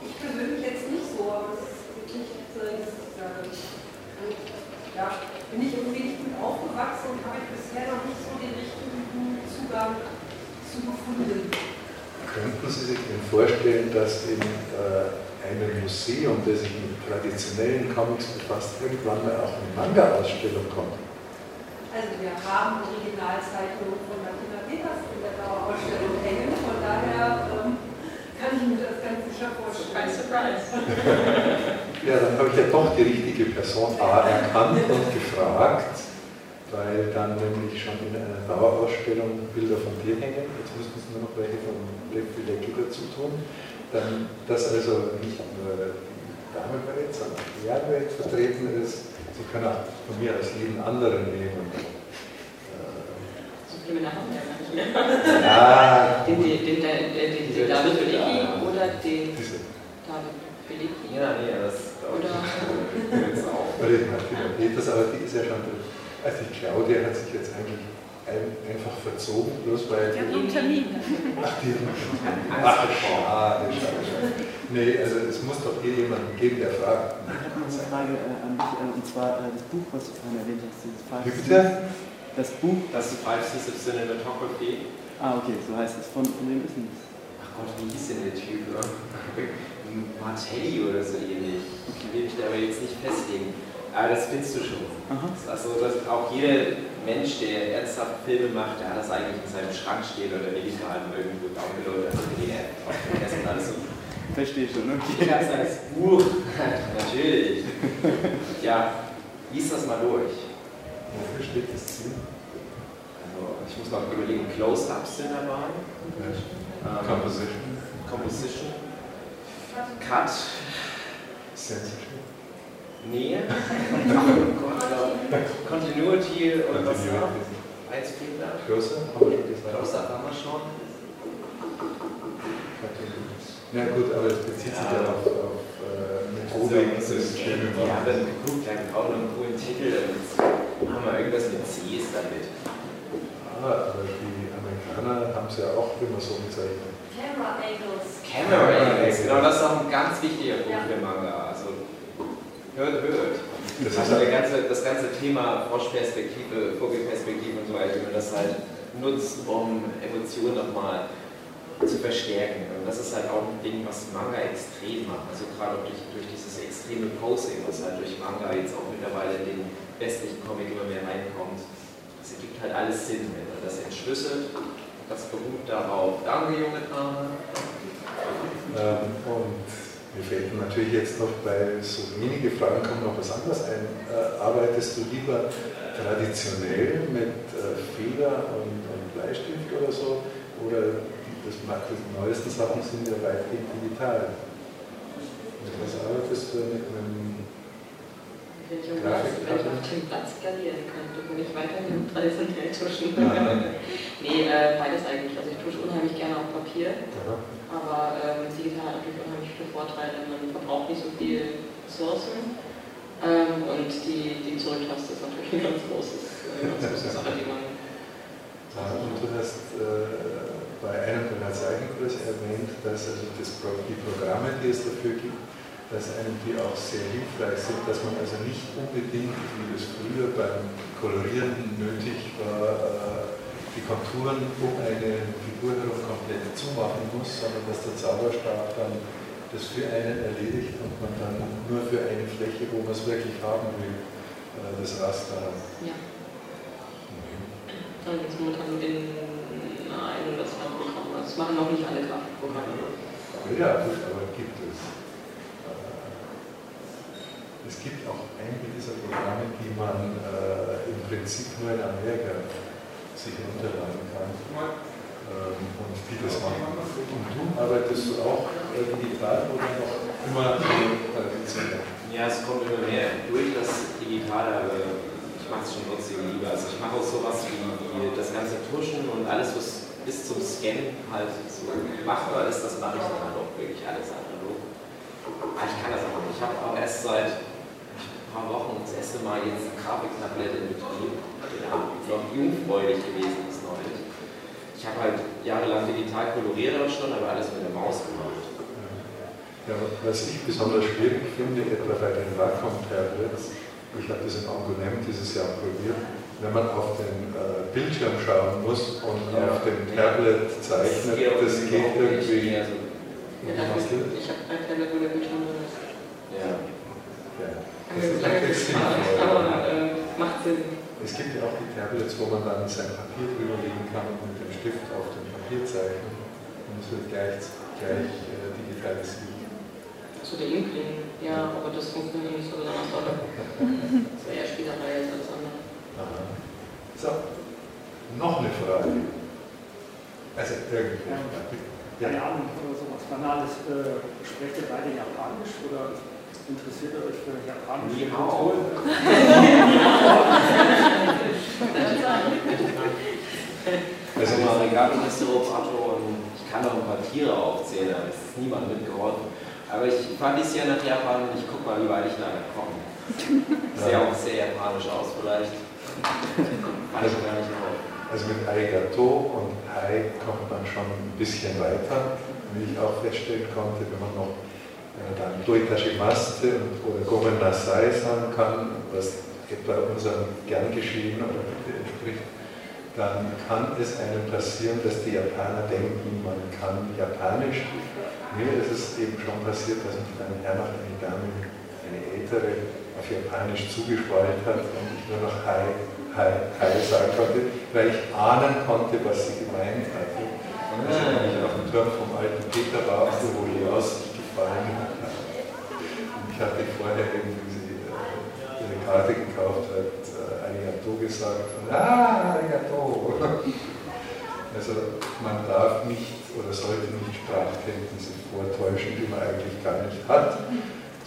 ich persönlich jetzt nicht so, aber es ist wirklich, ja, bin ich irgendwie nicht gut aufgewachsen und habe bisher noch nicht so den richtigen Zugang zu gefunden. Könnten Sie sich denn vorstellen, dass in äh, einem Museum, das sich mit traditionellen Comics befasst, irgendwann mal auch eine Manga-Ausstellung kommt? Also wir haben Originalzeichnungen von Martina Peters in der Dauerausstellung hängen, von daher ähm, kann ich mir das ganz sicher vorstellen. Surprise, surprise. Ja, dann habe ich ja doch die richtige Person A erkannt und gefragt, weil dann nämlich schon in einer Dauerausstellung Bilder von dir hängen. Jetzt müssen es nur noch welche von Vilecki dazu tun. Dann, dass also nicht nur die Damenwelt, sondern die Herrenwelt vertreten ist. Sie können auch von mir als jeden anderen nehmen. So viele Männer haben wir ja gar nicht mehr. Ja, Den, den, den, den, den, den, den David Belecki oder den. David Belecki. Ja, nee, das glaube Oder ich. Oder die Martina Peters, aber die ist ja schon drin. Also die Claudia hat sich jetzt eigentlich ein, einfach verzogen, bloß weil. Die hat noch einen Termin. Ach, die Ach, schade, schade, schade. Nee, also es muss doch hier jemanden geben, der fragt. Ich habe noch eine Frage äh, an dich, äh, und zwar äh, das Buch, was du vorhin erwähnt hast, dieses Five Wie bitte? Das Buch, Das ist Five Seas of Cinematography. ah okay, so heißt es. Von, von wem ist denn das? Ach Gott, wie hieß denn der Typ? Martelli oder so ähnlich. Ich will mich da aber jetzt nicht festlegen. Aber das findest du schon. Aha. Also, dass auch jeder Mensch, der ernsthaft Filme macht, der hat das eigentlich in seinem Schrank stehen oder digital irgendwo downgeloadet. Also, die App auch vergessen alles so. Verstehe schon, okay. Ich hab's als Buch. Natürlich. Ja, lies das mal durch. Wofür steht das Ziel? Also, ich muss mal überlegen, Close-Ups sind dabei. Ähm, Composition. Composition. Cut. Censorship. Nähe. Ja. Continuity und was noch? Continuity. Eins fehlt da. Closer, haben wir schon. Close-Up haben wir schon. Ja gut, aber es bezieht sich ja Ja. auf, auf äh, Methodik des Wir haben dann geguckt, wir brauchen einen coolen Titel und haben wir irgendwas mit Cs damit. Ah, aber die Amerikaner haben es ja auch immer so bezeichnet. Camera Angles. Camera Angles, genau, das ist auch ein ganz wichtiger Punkt für Manga. Also, hört, hört. Das Also der ganze, das ganze Thema Froschperspektive, Vogelperspektive und so weiter, wie man das halt nutzt, um Emotionen nochmal zu verstärken. Und das ist halt auch ein Ding, was Manga extrem macht. Also gerade auch durch, durch dieses extreme Posing, was halt durch Manga jetzt auch mittlerweile in den westlichen Comic immer mehr reinkommt. Es ergibt halt alles Sinn, wenn man das entschlüsselt. Das beruht darauf. Danke, junge Dame. Ähm, und mir fällt natürlich jetzt noch, weil so wenige Fragen kommen, noch was anderes ein. Äh, arbeitest du lieber traditionell mit äh, Feder und, und Bleistift oder so? Oder die, das, die neuesten Sachen sind ja weitgehend digital? Mit was arbeitest du mit einem Wenn ich, Platz, wenn ich auf dem Platz skalieren könnte, würde ich weiterhin traditionell tuschen. Ja. nee, äh, beides eigentlich. Also ich tusche unheimlich gerne auf Papier, Aha. aber ähm, digital natürlich unheimlich viele Vorteile. Man verbraucht nicht so viel Ressourcen ähm, und die, die Zurücktaste ist natürlich eine ganz, großes, äh, ganz große Sache, die man Ja, Und du hast äh, bei einem deiner Zeichenkurse erwähnt, dass also das, die Programme, die es dafür gibt, dass einem die auch sehr hilfreich sind, dass man also nicht unbedingt, wie es früher beim Kolorieren nötig war, äh, die Konturen um eine Figur herum komplett zumachen muss, sondern dass der Zauberstab dann das für einen erledigt und man dann nur für eine Fläche, wo man es wirklich haben will, äh, das Raster hat. Ja. Dann gibt es momentan in ein oder zwei Programme. Das machen noch nicht alle Grafikprogramme. Ja, gut, aber gibt es. Äh, Es gibt auch einige dieser Programme, die man äh, im Prinzip nur in Amerika sich runterladen kann ähm, und die das machen. Und du arbeitest du auch äh, digital oder noch immer traditionell? Ja, es kommt immer mehr durch das Digitale, aber ich mache es schon trotzdem lieber. Also ich mache auch sowas wie, das ganze Tuschen und alles, was bis zum Scannen halt so machbar ist, das mache ich dann halt auch wirklich alles analog. Aber ich kann das auch nicht. Ich habe auch erst seit ein paar Wochen das erste Mal jetzt ein Grafiktablett in Betrieb. Ja, noch jungfräulich gewesen ist neulich. Ich habe halt jahrelang digital koloriert auch schon, aber alles mit der Maus gemacht. Ja, was ich besonders schwierig finde, etwa bei den Wacom-Tablets, ich habe das in Angoulême dieses Jahr probiert, wenn man auf den äh, Bildschirm schauen muss und Ja. auf dem Tablet zeichnet, das geht irgendwie. Also, Ja, ich habe ein Tablet, wo der Bildschirm drin ist. ja. Das ist lange natürlich gespart, aber äh, macht Sinn. Es gibt ja auch die Tablets, wo man dann sein Papier drüberlegen kann und mit dem Stift auf dem Papier zeichnen und es wird gleich, gleich äh, digitalisiert. Zu der Inkling, ja, aber das funktioniert nicht so besonders toll. Das wäre eher Spielerei als alles andere. Aha. So, noch eine Frage. Also, irgendwie. Ja. Keine Ahnung, oder sowas Banales. Äh, sprecht ihr beide Japanisch oder interessiert ihr euch für hao. Kultur? Also, Also Arigato Mr. Pato und ich kann noch ein paar Tiere aufzählen, aber es ist niemand mitgeholfen. Aber ich fahre dieses Jahr nach Japan und ich gucke mal, wie weit ich nachher komme. Sehe auch sehr japanisch aus vielleicht. Drauf. Also mit Arigato und Hai kommt man schon ein bisschen weiter, wie ich auch feststellen konnte, wenn man noch äh, dann Doitashimaste oder Gomen Nasai sagen kann, was etwa unserem gern geschehen oder entspricht, dann kann es einem passieren, dass die Japaner denken, man kann Japanisch. Mir ist es eben schon passiert, dass mich dann Herrnacht eine Dame, eine ältere, auf Japanisch zugeschwallt hat und ich nur noch Hi, Hi, Hi sagen konnte, weil ich ahnen konnte, was sie gemeint hatte. Und als ich nämlich auf dem Turm vom alten Peter war, wo die Aussicht gefallen hat. Und ich hatte vorher eben, wie sie äh, Karte gekauft äh, Arigato gesagt. Und, ah, Arigato. Also man darf nicht oder sollte nicht Sprachkenntnisse vortäuschen, die man eigentlich gar nicht hat,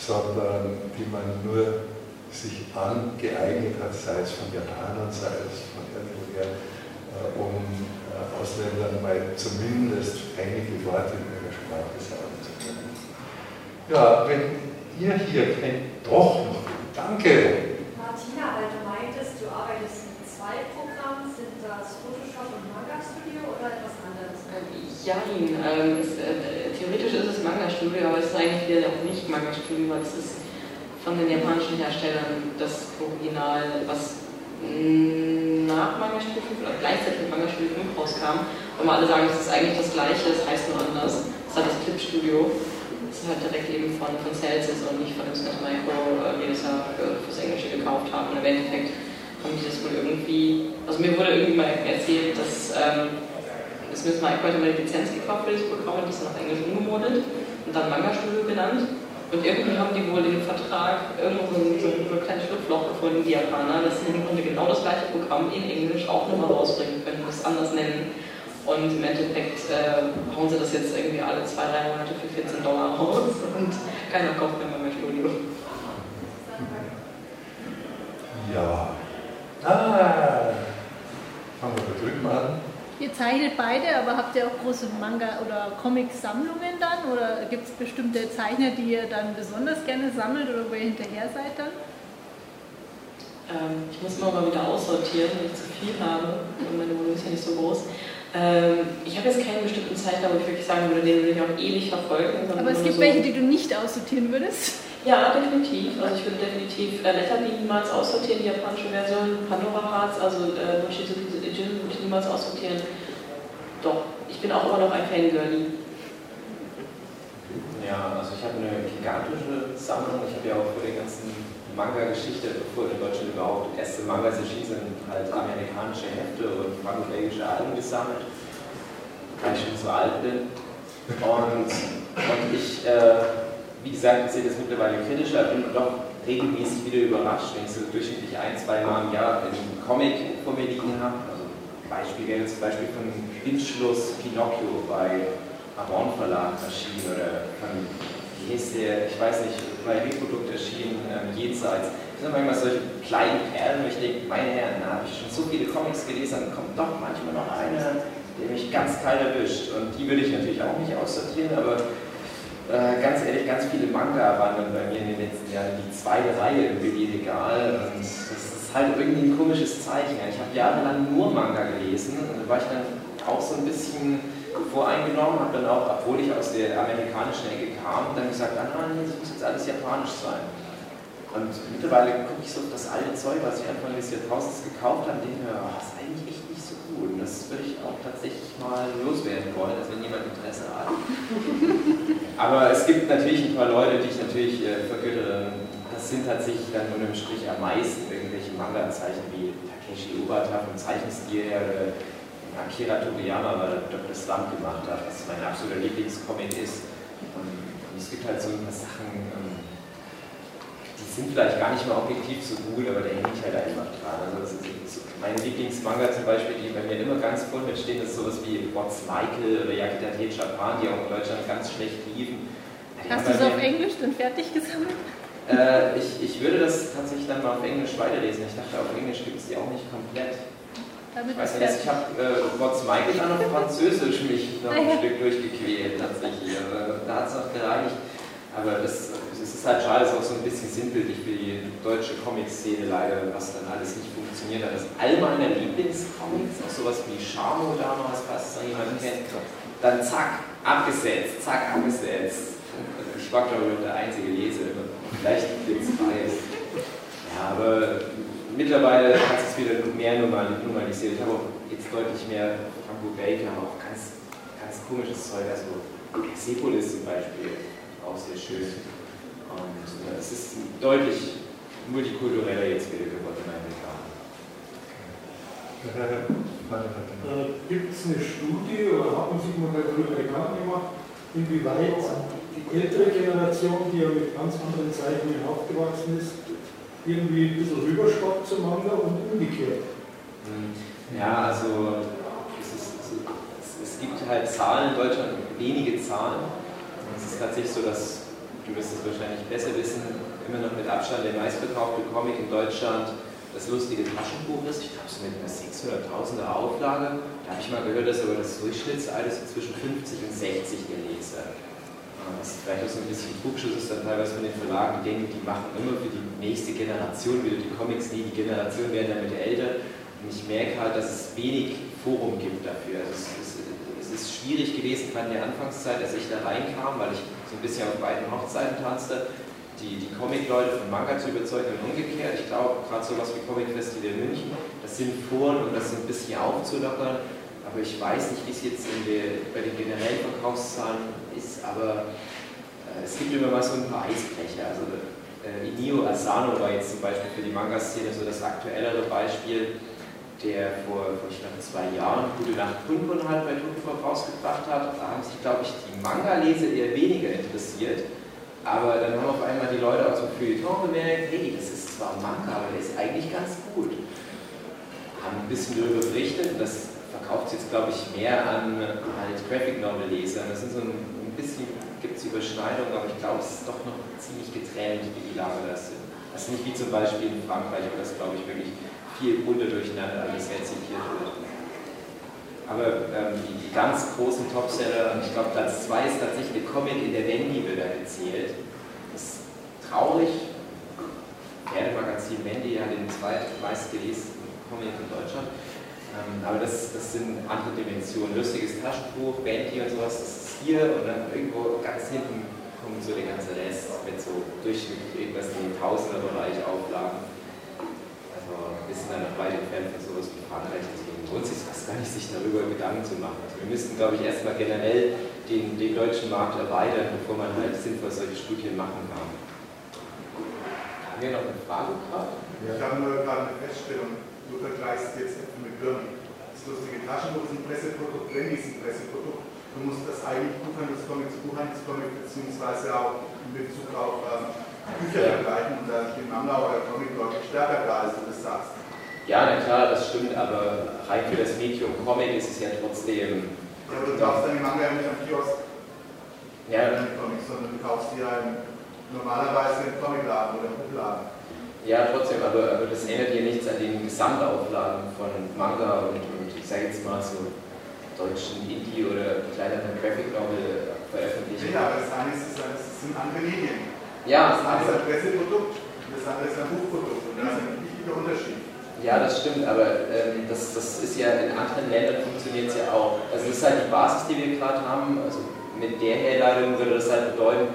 sondern die man nur sich angeeignet hat, sei es von Japanern, sei es von irgendwoher, äh, um äh, Ausländern mal zumindest einige Worte in ihrer Sprache sagen zu können. Ja, wenn ihr hier kennt, doch danke. Martina, du arbeitest mit zwei Programmen, sind das Photoshop und Manga Studio oder etwas anderes? Ähm, es, äh, theoretisch ist es Manga Studio, aber es ist eigentlich wieder auch nicht Manga Studio, weil es ist von den japanischen Herstellern das Original, was nach Manga Studio 5 oder gleichzeitig mit Manga Studio 5 rauskam. Und alle sagen, es ist eigentlich das gleiche, es heißt nur anders. Es halt das Clip Studio. Das ist halt direkt eben von, von Celsius und nicht von dem Smith Micro, äh, die das ja für, fürs Englische gekauft haben. Und im Endeffekt die das wohl irgendwie, also mir wurde irgendwie mal erzählt, dass ähm, das Smith Micro hat immer die Lizenz gekauft für dieses Programm und das dann auf Englisch umgemodelt und dann Manga Studio genannt. Und irgendwie haben die wohl dem Vertrag irgendwo so ein, so ein, kleines Schlupfloch gefunden, die Japaner, dass sie im Grunde genau das gleiche Programm in Englisch auch nochmal rausbringen können und es anders nennen. Und im Endeffekt äh, hauen sie das jetzt irgendwie alle zwei, drei Monate für 14 Dollar raus und keiner kauft mehr Manga Studio. Ja. Ah, fangen wir da drüben an. Ihr zeichnet beide, aber habt ihr auch große Manga- oder Comic-Sammlungen dann? Oder gibt es bestimmte Zeichner, die ihr dann besonders gerne sammelt oder wo ihr hinterher seid dann? Ähm, ich muss immer mal wieder aussortieren, wenn ich zu viel habe. Und meine Wohnung ist ja nicht so groß. Ähm, ich habe jetzt keinen bestimmten Zeichner, wo ich wirklich sagen würde, den würde ich auch ewig verfolgen. Aber es gibt so- welche, die du nicht aussortieren würdest. Ja, definitiv. Also ich würde definitiv äh, Letterly niemals aussortieren, die japanische Version, Pandora Hearts, also äh, Mochizuki Jin würde ich niemals aussortieren. Doch, ich bin auch immer noch ein Fangirlie. Ja, also ich habe eine gigantische Sammlung. Ich habe ja auch für die ganzen Manga-Geschichte, bevor in Deutschland überhaupt erste Mangas erschienen sind, halt amerikanische Hefte und franco-belgische Alben gesammelt, weil ich schon so alt bin. Und, und ich, äh, wie gesagt, ich sehe das mittlerweile kritischer, bin doch regelmäßig wieder überrascht, wenn ich so durchschnittlich ein, zwei Mal im Jahr einen Comic vor mir liegen habe. Also Beispiel wäre zum Beispiel von Windschluss Pinocchio bei Avon Verlag erschienen oder von, wie hieß der, ich weiß nicht, bei Reprodukt erschienen, ähm, Jenseits. Das sind manchmal solche kleinen Perlen, wo ich denke, meine Herren, da habe ich schon so viele Comics gelesen, dann kommt doch manchmal noch einer, der mich ganz kalt erwischt. Und die würde ich natürlich auch nicht aussortieren, aber äh, ganz ehrlich, ganz viele Manga waren bei mir in den letzten Jahren die zweite Reihe im Billy-Regal. Und das ist halt irgendwie ein komisches Zeichen. Ich habe jahrelang nur Manga gelesen und da war ich dann auch so ein bisschen voreingenommen, habe dann auch, obwohl ich aus der amerikanischen Ecke kam, dann gesagt, ah nein, das muss jetzt alles japanisch sein. Und mittlerweile gucke ich so auf das alte Zeug, was ich Anfang des Jahrtausends gekauft habe, und denke mir, oh, das ist eigentlich echt nicht so gut. Und das würde ich auch tatsächlich mal loswerden wollen, als wenn jemand Interesse hat. Aber es gibt natürlich ein paar Leute, die ich natürlich äh, vergöttere. Das sind tatsächlich dann unter dem Strich am meisten irgendwelche Manga-Zeichen wie Takeshi Obata vom Zeichenstil her oder Akira Toriyama, weil er Dr. Slump gemacht hat, was mein absoluter Lieblingscomic ist. Und es gibt halt so ein paar Sachen, ähm, sind vielleicht gar nicht mal objektiv so gut, aber da hänge ich halt einfach dran. Also so, mein Lieblingsmanga zum Beispiel, die bei mir immer ganz vorne stehen, ist sowas wie What's Michael oder Yakitate Japan, die auch in Deutschland ganz schlecht liefen. Hast du es auf Englisch dann fertig gesammelt? Äh, ich, ich würde das tatsächlich dann mal auf Englisch weiterlesen. Ich dachte, auf Englisch gibt es die auch nicht komplett. Damit Ich weiß ist nicht, fertig. ich habe äh, What's Michael dann auf Französisch mich noch ein. Stück durchgequält tatsächlich. Also, da hat es noch gereinigt. Aber das, ist halt schade, ist auch so ein bisschen sinnbildlich für die deutsche Comic-Szene leider, was dann alles nicht funktioniert hat. Das all meiner Lieblingscomics, auch sowas wie Charmo damals, es noch jemand kennt, dann zack, abgesetzt, zack, abgesetzt. Ich war glaube ich der einzige Leser, vielleicht gibt es Bias. Ja, aber mittlerweile hat es wieder mehr normal- normalisiert. Ich habe auch jetzt deutlich mehr Franco Baker, auch ganz, ganz komisches Zeug. Also Persepolis zum Beispiel, auch sehr schön. Und äh, es ist deutlich multikultureller jetzt wieder geworden in Amerika. Äh, Gibt es eine Studie oder hat man sich mal darüber Gedanken gemacht, inwieweit die ältere Generation, die ja mit ganz anderen Zeichnungen aufgewachsen ist, irgendwie ein bisschen rüberschwappt zum Manga und umgekehrt? Hm. Ja, also es, ist, es, es gibt halt Zahlen in Deutschland, wenige Zahlen. Es ist tatsächlich so, dass, du wirst es wahrscheinlich besser wissen, immer noch mit Abstand der meistverkaufte Comic in Deutschland das lustige Taschenbuch ist. Ich glaube, so mit einer 600.000er Auflage. Da habe ich mal gehört, dass aber das Durchschnittsalter so zwischen 50 und 60 der Leser. Was vielleicht auch so ein bisschen Druckschuss ist dann teilweise von den Verlagen, die denken, die machen immer für die nächste Generation wieder die Comics, nee, die Generation werden damit älter. Und ich merke halt, dass es wenig Forum gibt dafür. Also es, es, es ist schwierig gewesen, gerade in der Anfangszeit, als ich da reinkam, weil ich so ein bisschen auf beiden Hochzeiten tanzte, die, die Comic-Leute von Manga zu überzeugen und umgekehrt. Ich glaube, gerade sowas wie Comic Festival München, das sind Foren, um das so ein bisschen aufzulockern. Aber ich weiß nicht, wie es jetzt der, bei den generellen Verkaufszahlen ist, aber äh, es gibt immer mal so ein paar Eisbrecher. Also äh, Inio Asano war jetzt zum Beispiel für die Manga-Szene so das aktuellere Beispiel, der vor, vor zwei Jahren Gute Nacht halt bei Tunpop rausgebracht hat. Da haben sich, glaube ich, die Manga-Leser eher weniger interessiert. Aber dann haben auf einmal die Leute aus dem Feuilleton gemerkt, hey, das ist zwar ein Manga, aber der ist eigentlich ganz gut. Haben ein bisschen darüber berichtet und das verkauft sich jetzt, glaube ich, mehr an halt Graphic Novel Lesern. Das sind so ein, ein bisschen, gibt es Überschneidungen, aber ich glaube, es ist doch noch ziemlich getrennt, wie die Lage das sind. Das ist nicht wie zum Beispiel in Frankreich, wo das, glaube ich, wirklich viel bunter durcheinander alles rezitiert wird. Aber ähm, die, die ganz großen Topseller, ich glaube Platz 2 ist tatsächlich der Comic in der Wendy wird da gezählt. Das ist traurig. Pferdemagazin Wendy hat den zweitmeistgelesensten Comic in Deutschland. Ähm, aber das, das sind andere Dimensionen. Lustiges Taschenbuch, Bendy und sowas, das ist hier und dann irgendwo ganz hinten kommt so der ganze Rest mit so durchschnittlich irgendwas in den Tausender-Bereich Auflagen. Also wir sind dann noch weit entfernt von sowas wie Frankreich, deswegen lohnt es sich fast gar nicht, sich darüber Gedanken zu machen. Also wir müssten, glaube ich, erstmal generell den, den deutschen Markt erweitern, bevor man halt sinnvoll solche Studien machen kann. Haben wir noch eine Frage gerade? Ich habe nur gerade eine Feststellung, du vergleichst jetzt Äpfel mit Birnen. Das lustige Taschenbuch ist ein Presseprodukt, Brandy ist ein Presseprodukt. Du musst das eigentlich Buchhandelscomic zu Buchhandelscomic beziehungsweise auch in Bezug auf ähm, Bücher vergleichen und da steht Manga oder Comic deutlich stärker da, als du das sagst. Ja, na klar, das stimmt, aber rein für das Medium Comic ist es ja trotzdem. Ja, aber du kaufst deine Manga ja nicht am Kiosk, Ja, Comics, sondern du kaufst die ja normalerweise im Comicladen oder im Buchladen. Ja, trotzdem, aber, aber das ändert hier nichts an den Gesamtauflagen von Manga und, und ich sage jetzt mal so deutschen Indie- oder kleineren Graphic Novel veröffentlichen. Ja, aber das eine ist, das sind andere Medien. Ja, Das eine ist ein Presseprodukt und das andere ist ein Buchprodukt. Und das ist ein wichtiger Unterschied. ja, das stimmt, aber ähm, das, das ist ja in anderen Ländern funktioniert es ja auch. Also das ist halt die Basis, die wir gerade haben. Also mit der Herleitung würde das halt bedeuten,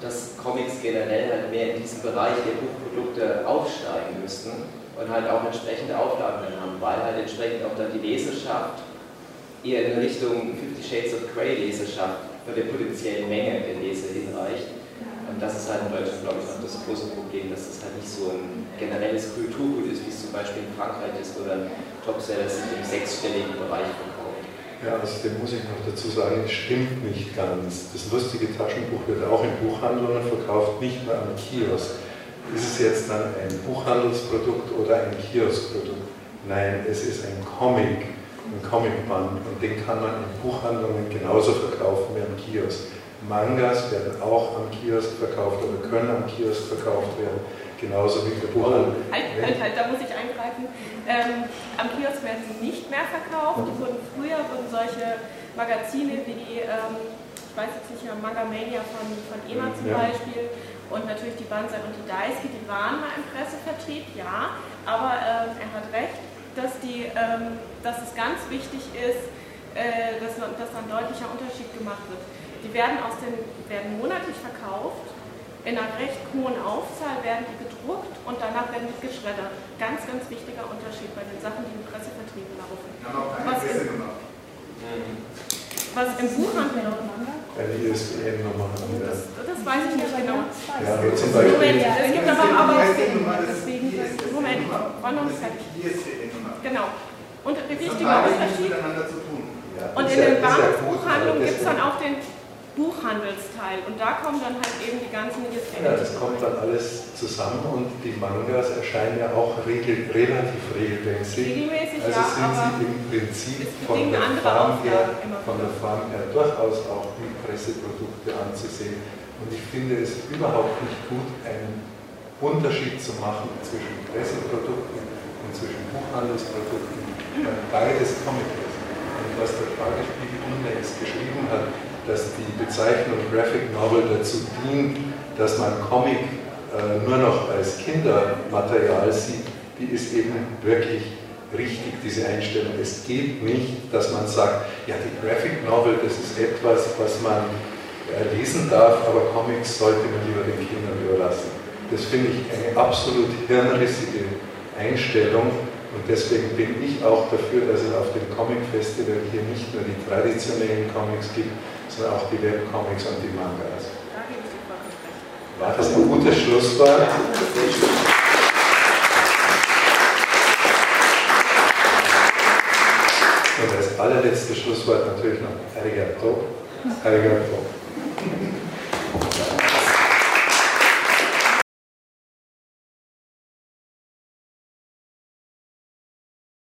dass Comics generell halt mehr in diesem Bereich der Buchprodukte aufsteigen müssten und halt auch entsprechende Auflagen dann haben, weil halt entsprechend auch dann die Leserschaft eher in Richtung Fifty Shades of Grey Leserschaft von der potenziellen Menge der Leser hinreicht. Und das ist halt in Deutschland, glaube ich, noch das große Problem, dass es halt nicht so ein generelles Kulturgut ist, wie es zum Beispiel in Frankreich ist, wo dann Topsellers sich im sechsstelligen Bereich verkaufen. Ja, Ja, außerdem muss ich noch dazu sagen, es stimmt nicht ganz. Das lustige Taschenbuch wird auch in Buchhandlungen verkauft, nicht nur am Kiosk. Ist es jetzt dann ein Buchhandelsprodukt oder ein Kioskprodukt? Nein, es ist ein Comic, ein Comicband und den kann man in Buchhandlungen genauso verkaufen wie am Kiosk. Mangas werden auch am Kiosk verkauft oder können am Kiosk verkauft werden, genauso wie der Buchhandel. Halt, halt, halt, da muss ich eingreifen. Ähm, am Kiosk werden sie nicht mehr verkauft. Die wurden früher wurden solche Magazine wie die, ähm, ich weiß jetzt nicht mehr, Manga Mania von, von EMA zum Ja. Beispiel und natürlich die Banzai und die Daisuke, die waren mal im Pressevertrieb, ja, aber ähm, er hat recht, dass, die, ähm, dass es ganz wichtig ist, äh, dass, noch- dass da ein deutlicher Unterschied gemacht wird. Die werden, aus den, werden monatlich verkauft, in einer recht hohen Aufzahl werden die gedruckt und danach werden die geschreddert. Ganz, ganz wichtiger Unterschied bei den Sachen, die im Pressevertrieb laufen. Haben auch keine Was im, Pressenummer. was im Buchhandel Eine ISBN-Nummer haben wir. das, das weiß ich nicht genau. Ja, zum Beispiel. Moment, es gibt aber, das ist deswegen, die Moment, fertig. ist die ISBN-Nummer. Genau. Und ein wichtiger beides nichts Unterschied. Und in den aber gibt es dann auch den Buchhandelsteil. Und da kommen dann halt eben die ganzen ISBN. Ja, das kommt dann alles zusammen und die Mangas erscheinen ja auch regel, relativ regelmäßig. Regelmäßig, also ja, sind sie im Prinzip von der, Farm her, von der. Farm her durchaus auch wie Presseprodukte anzusehen. Und ich finde es überhaupt nicht gut, einen Unterschied zu machen zwischen Presseprodukten und zwischen Buchhandelsprodukten, weil beides Comic ist. Und was der Tagesspiegel unlängst geschrieben hat, dass die Bezeichnung Graphic Novel dazu dient, dass man Comic äh, nur noch als Kindermaterial sieht, die ist eben wirklich richtig, diese Einstellung. Es geht nicht, dass man sagt, ja, die Graphic Novel, das ist etwas, was man äh, lesen darf, aber Comics sollte man lieber den Kindern überlassen. Das finde ich eine absolut hirnrissige Einstellung und deswegen bin ich auch dafür, dass es auf dem Comic Festival hier nicht nur die traditionellen Comics gibt, sondern auch die Webcomics und die Mangas. War das ein gutes Schlusswort? Und als allerletztes Schlusswort natürlich noch Arigato. Arigato.